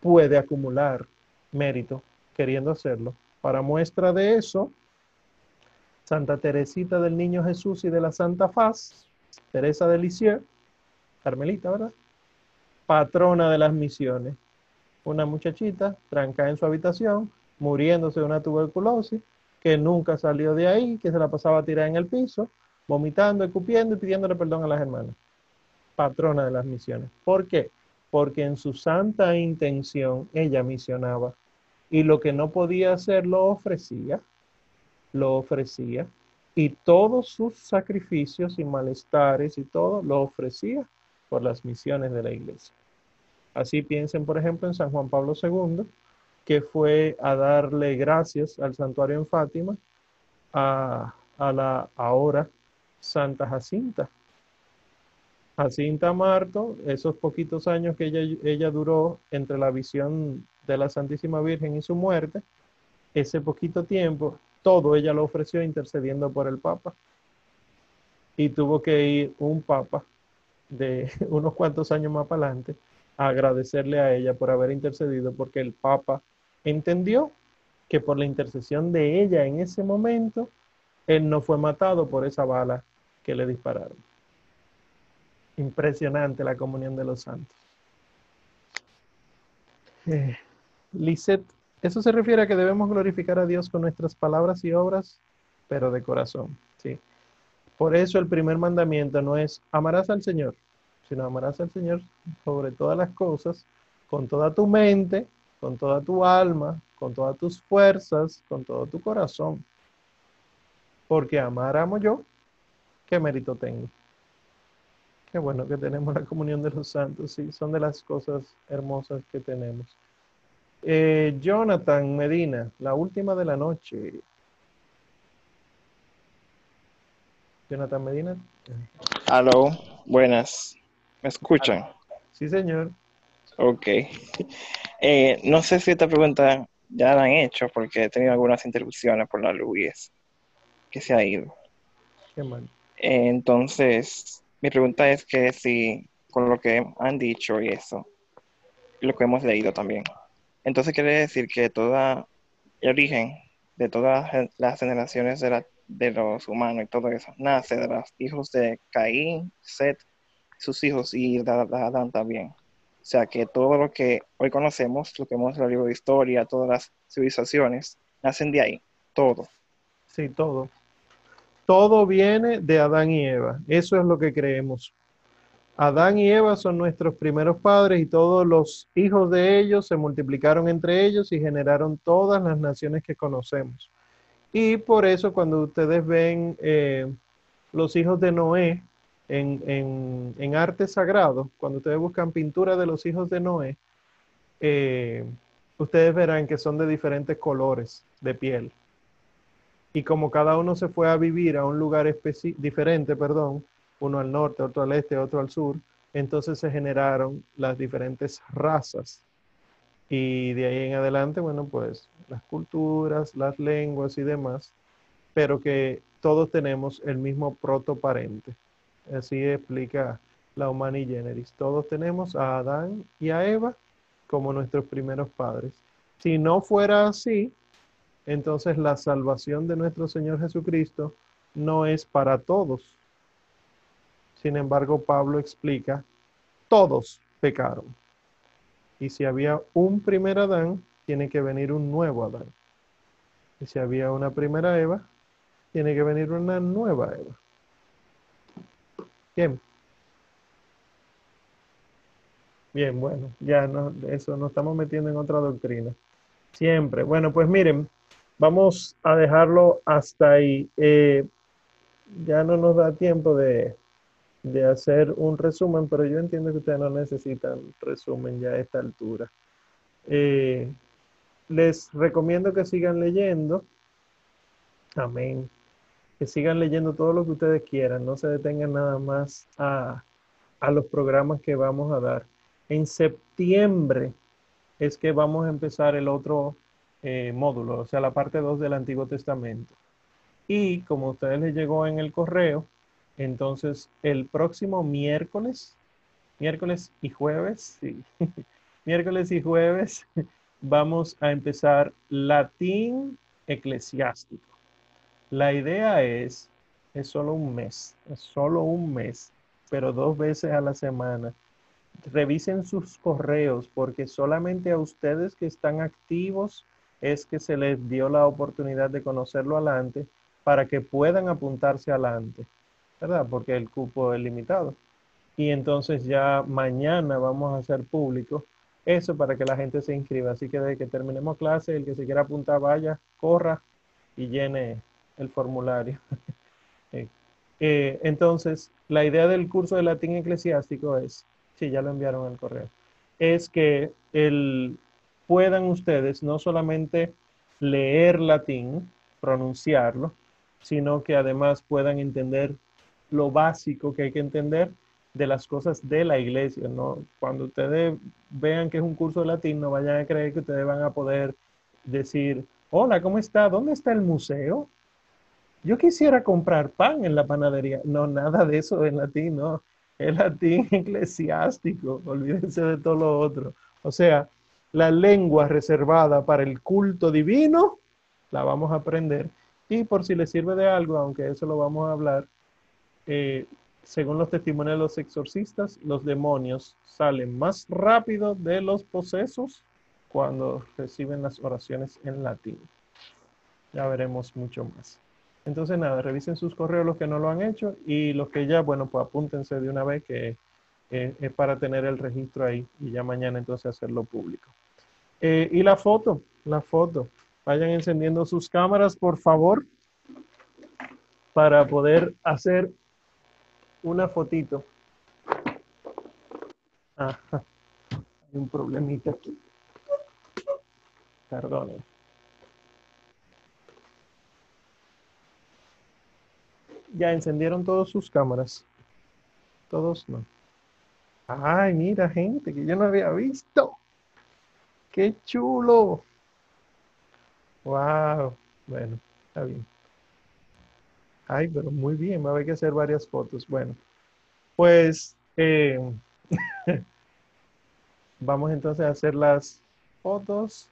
puede acumular mérito queriendo hacerlo. Para muestra de eso, Santa Teresita del Niño Jesús y de la Santa Faz, Teresa de Lisieux, Carmelita, ¿verdad? Patrona de las misiones. Una muchachita tranca en su habitación, muriéndose de una tuberculosis, que nunca salió de ahí, que se la pasaba tirada en el piso, vomitando, escupiendo y pidiéndole perdón a las hermanas. Patrona de las misiones. ¿Por qué? Porque en su santa intención ella misionaba y lo que no podía hacer lo ofrecía, lo ofrecía y todos sus sacrificios y malestares y todo lo ofrecía por las misiones de la iglesia. Así piensen, por ejemplo, en San Juan Pablo II, que fue a darle gracias al santuario en Fátima a, la ahora Santa Jacinta. Jacinta Marto, esos poquitos años que ella, ella duró entre la visión de la Santísima Virgen y su muerte, ese poquito tiempo, todo ella lo ofreció intercediendo por el Papa. Y tuvo que ir un Papa de unos cuantos años más para adelante a agradecerle a ella por haber intercedido porque el Papa entendió que por la intercesión de ella en ese momento, él no fue matado por esa bala que le dispararon. Impresionante la comunión de los santos. Eh, eso se refiere a que debemos glorificar a Dios con nuestras palabras y obras, pero de corazón. ¿sí? Por eso el primer mandamiento no es amarás al Señor, sino amarás al Señor sobre todas las cosas, con toda tu mente, con toda tu alma, con todas tus fuerzas, con todo tu corazón. Porque amar amo yo, ¿qué mérito tengo? Qué bueno que tenemos la comunión de los santos, sí, son de las cosas hermosas que tenemos. Eh, Jonathan Medina, la última de la noche. Jonathan Medina. Aló, buenas. ¿Me escuchan? Sí, señor. Ok. Eh, no sé si esta pregunta ya la han hecho porque he tenido algunas interrupciones por la luz que se ha ido. Qué mal. Eh, entonces, mi pregunta es que si con lo que han dicho y eso, lo que hemos leído también, entonces quiere decir que toda el origen de todas las generaciones de, la- de los humanos y todo eso nace de los hijos de Caín, Set, sus hijos y de Adán también. O sea que todo lo que hoy conocemos, lo que hemos en el libro de historia, todas las civilizaciones, nacen de ahí, todo. Sí, todo. Todo viene de Adán y Eva. Eso es lo que creemos. Adán y Eva son nuestros primeros padres y todos los hijos de ellos se multiplicaron entre ellos y generaron todas las naciones que conocemos. Y por eso cuando ustedes ven eh, los hijos de Noé en, en- en arte sagrado, cuando ustedes buscan pintura de los hijos de Noé, eh, ustedes verán que son de diferentes colores de piel. Y como cada uno se fue a vivir a un lugar diferente, perdón, uno al norte, otro al este, otro al sur, entonces se generaron las diferentes razas. Y de ahí en adelante, bueno, pues las culturas, las lenguas y demás, pero que todos tenemos el mismo protoparente. Así explica la Humani Generis. Todos tenemos a Adán y a Eva como nuestros primeros padres. Si no fuera así, entonces la salvación de nuestro Señor Jesucristo no es para todos. Sin embargo, Pablo explica, todos pecaron. Y si había un primer Adán, tiene que venir un nuevo Adán. Y si había una primera Eva, tiene que venir una nueva Eva. Bien. Bien, bueno, ya no, eso nos estamos metiendo en otra doctrina. Siempre. Bueno, pues miren, vamos a dejarlo hasta ahí. Eh, ya no nos da tiempo de, de hacer un resumen, pero yo entiendo que ustedes no necesitan resumen ya a esta altura. Eh, les recomiendo que sigan leyendo. Amén. Que sigan leyendo todo lo que ustedes quieran. No se detengan nada más a, a los programas que vamos a dar. En septiembre es que vamos a empezar el otro eh, módulo, o sea, la parte 2 del Antiguo Testamento. Y como a ustedes les llegó en el correo, entonces el próximo miércoles, miércoles y jueves, sí, miércoles y jueves, vamos a empezar latín eclesiástico. La idea es, es solo un mes, es solo un mes, pero dos veces a la semana. Revisen sus correos porque solamente a ustedes que están activos es que se les dio la oportunidad de conocerlo adelante para que puedan apuntarse adelante, ¿verdad? Porque el cupo es limitado. Y entonces ya mañana vamos a hacer público eso para que la gente se inscriba. Así que desde que terminemos clase, el que se quiera apuntar vaya, corra y llene el formulario. Eh, eh, entonces, la idea del curso de latín eclesiástico es, sí, ya lo enviaron al correo, es que el, puedan ustedes no solamente leer latín, pronunciarlo, sino que además puedan entender lo básico que hay que entender de las cosas de la iglesia, ¿no? Cuando ustedes vean que es un curso de latín, no vayan a creer que ustedes van a poder decir, hola, ¿cómo está? ¿Dónde está el museo? Yo quisiera comprar pan en la panadería. No, nada de eso en latín, no. Es latín eclesiástico, olvídense de todo lo otro. O sea, la lengua reservada para el culto divino, la vamos a aprender. Y por si les sirve de algo, aunque eso lo vamos a hablar, eh, según los testimonios de los exorcistas, los demonios salen más rápido de los posesos cuando reciben las oraciones en latín. Ya veremos mucho más. Entonces, nada, revisen sus correos los que no lo han hecho y los que ya, bueno, pues apúntense de una vez que eh, es para tener el registro ahí y ya mañana entonces hacerlo público. Eh, y la foto, la foto. Vayan encendiendo sus cámaras, por favor, para poder hacer una fotito. Ajá. Hay un problemita aquí. Perdonen. Ya encendieron todas sus cámaras. Todos no. Ay, mira, gente que yo no había visto. ¡Qué chulo! ¡Wow! Bueno, está bien. Ay, pero muy bien, va a haber que hacer varias fotos. Bueno, pues eh, vamos entonces a hacer las fotos.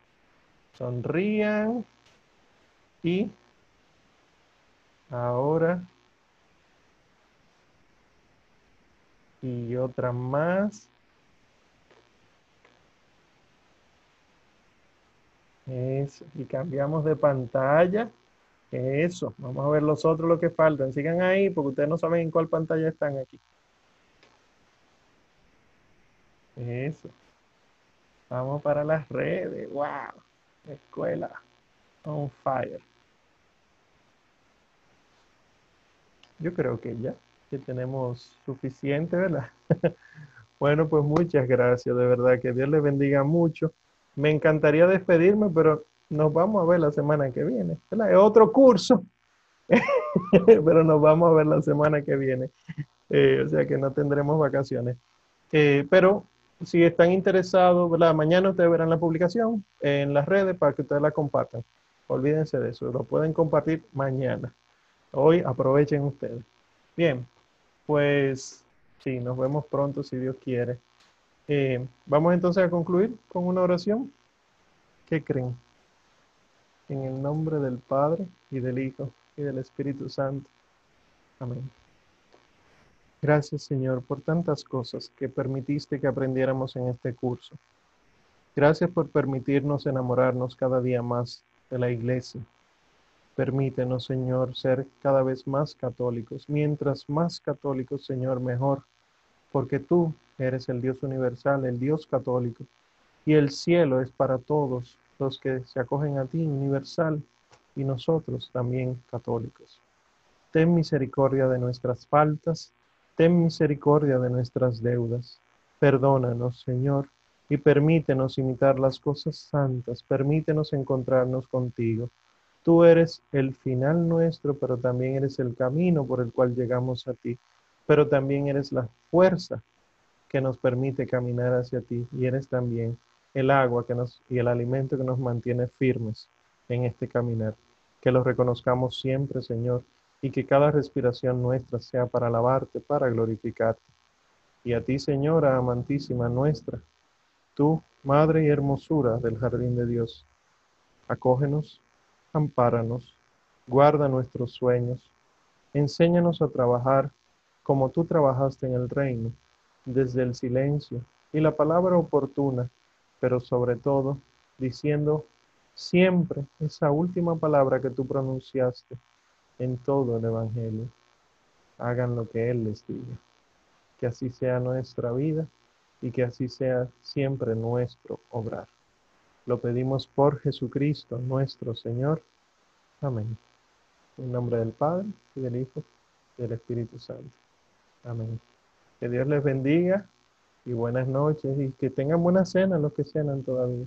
Sonrían. Y ahora y otra más. Eso, y cambiamos de pantalla. Eso, vamos a ver los otros lo que faltan. Sigan ahí porque ustedes no saben en cuál pantalla están aquí. Eso. Vamos para las redes. ¡Wow! Escuela on fire. Yo creo que ya, que tenemos suficiente, ¿verdad? bueno, pues muchas gracias, de verdad, que Dios les bendiga mucho. Me encantaría despedirme, pero nos vamos a ver la semana que viene. Es otro curso, pero nos vamos a ver la semana que viene. Eh, o sea que no tendremos vacaciones. Eh, pero si están interesados, ¿verdad? mañana ustedes verán la publicación en las redes para que ustedes la compartan. Olvídense de eso, lo pueden compartir mañana. Hoy aprovechen ustedes. Bien, pues sí, nos vemos pronto si Dios quiere. Eh, vamos entonces a concluir con una oración. ¿Qué creen? En el nombre del Padre y del Hijo y del Espíritu Santo. Amén. Gracias Señor por tantas cosas que permitiste que aprendiéramos en este curso. Gracias por permitirnos enamorarnos cada día más de la iglesia Permítenos, Señor, ser cada vez más católicos. Mientras más católicos, Señor, mejor, porque tú eres el Dios universal, el Dios católico, y el cielo es para todos los que se acogen a ti, universal, y nosotros también católicos. Ten misericordia de nuestras faltas, ten misericordia de nuestras deudas. Perdónanos, Señor, y permítenos imitar las cosas santas, permítenos encontrarnos contigo. Tú eres el final nuestro, pero también eres el camino por el cual llegamos a ti, pero también eres la fuerza que nos permite caminar hacia ti y eres también el agua que nos, y el alimento que nos mantiene firmes en este caminar. Que lo reconozcamos siempre, Señor, y que cada respiración nuestra sea para alabarte, para glorificarte. Y a ti, Señora amantísima nuestra, tú, Madre y hermosura del jardín de Dios, acógenos ampáranos, guarda nuestros sueños, enséñanos a trabajar como tú trabajaste en el reino, desde el silencio y la palabra oportuna, pero sobre todo diciendo siempre esa última palabra que tú pronunciaste en todo el Evangelio. Hagan lo que Él les diga. Que así sea nuestra vida y que así sea siempre nuestro obrar. Lo pedimos por Jesucristo nuestro Señor. Amén. En nombre del Padre, y del Hijo, y del Espíritu Santo. Amén. Que Dios les bendiga y buenas noches y que tengan buena cena los que cenan todavía.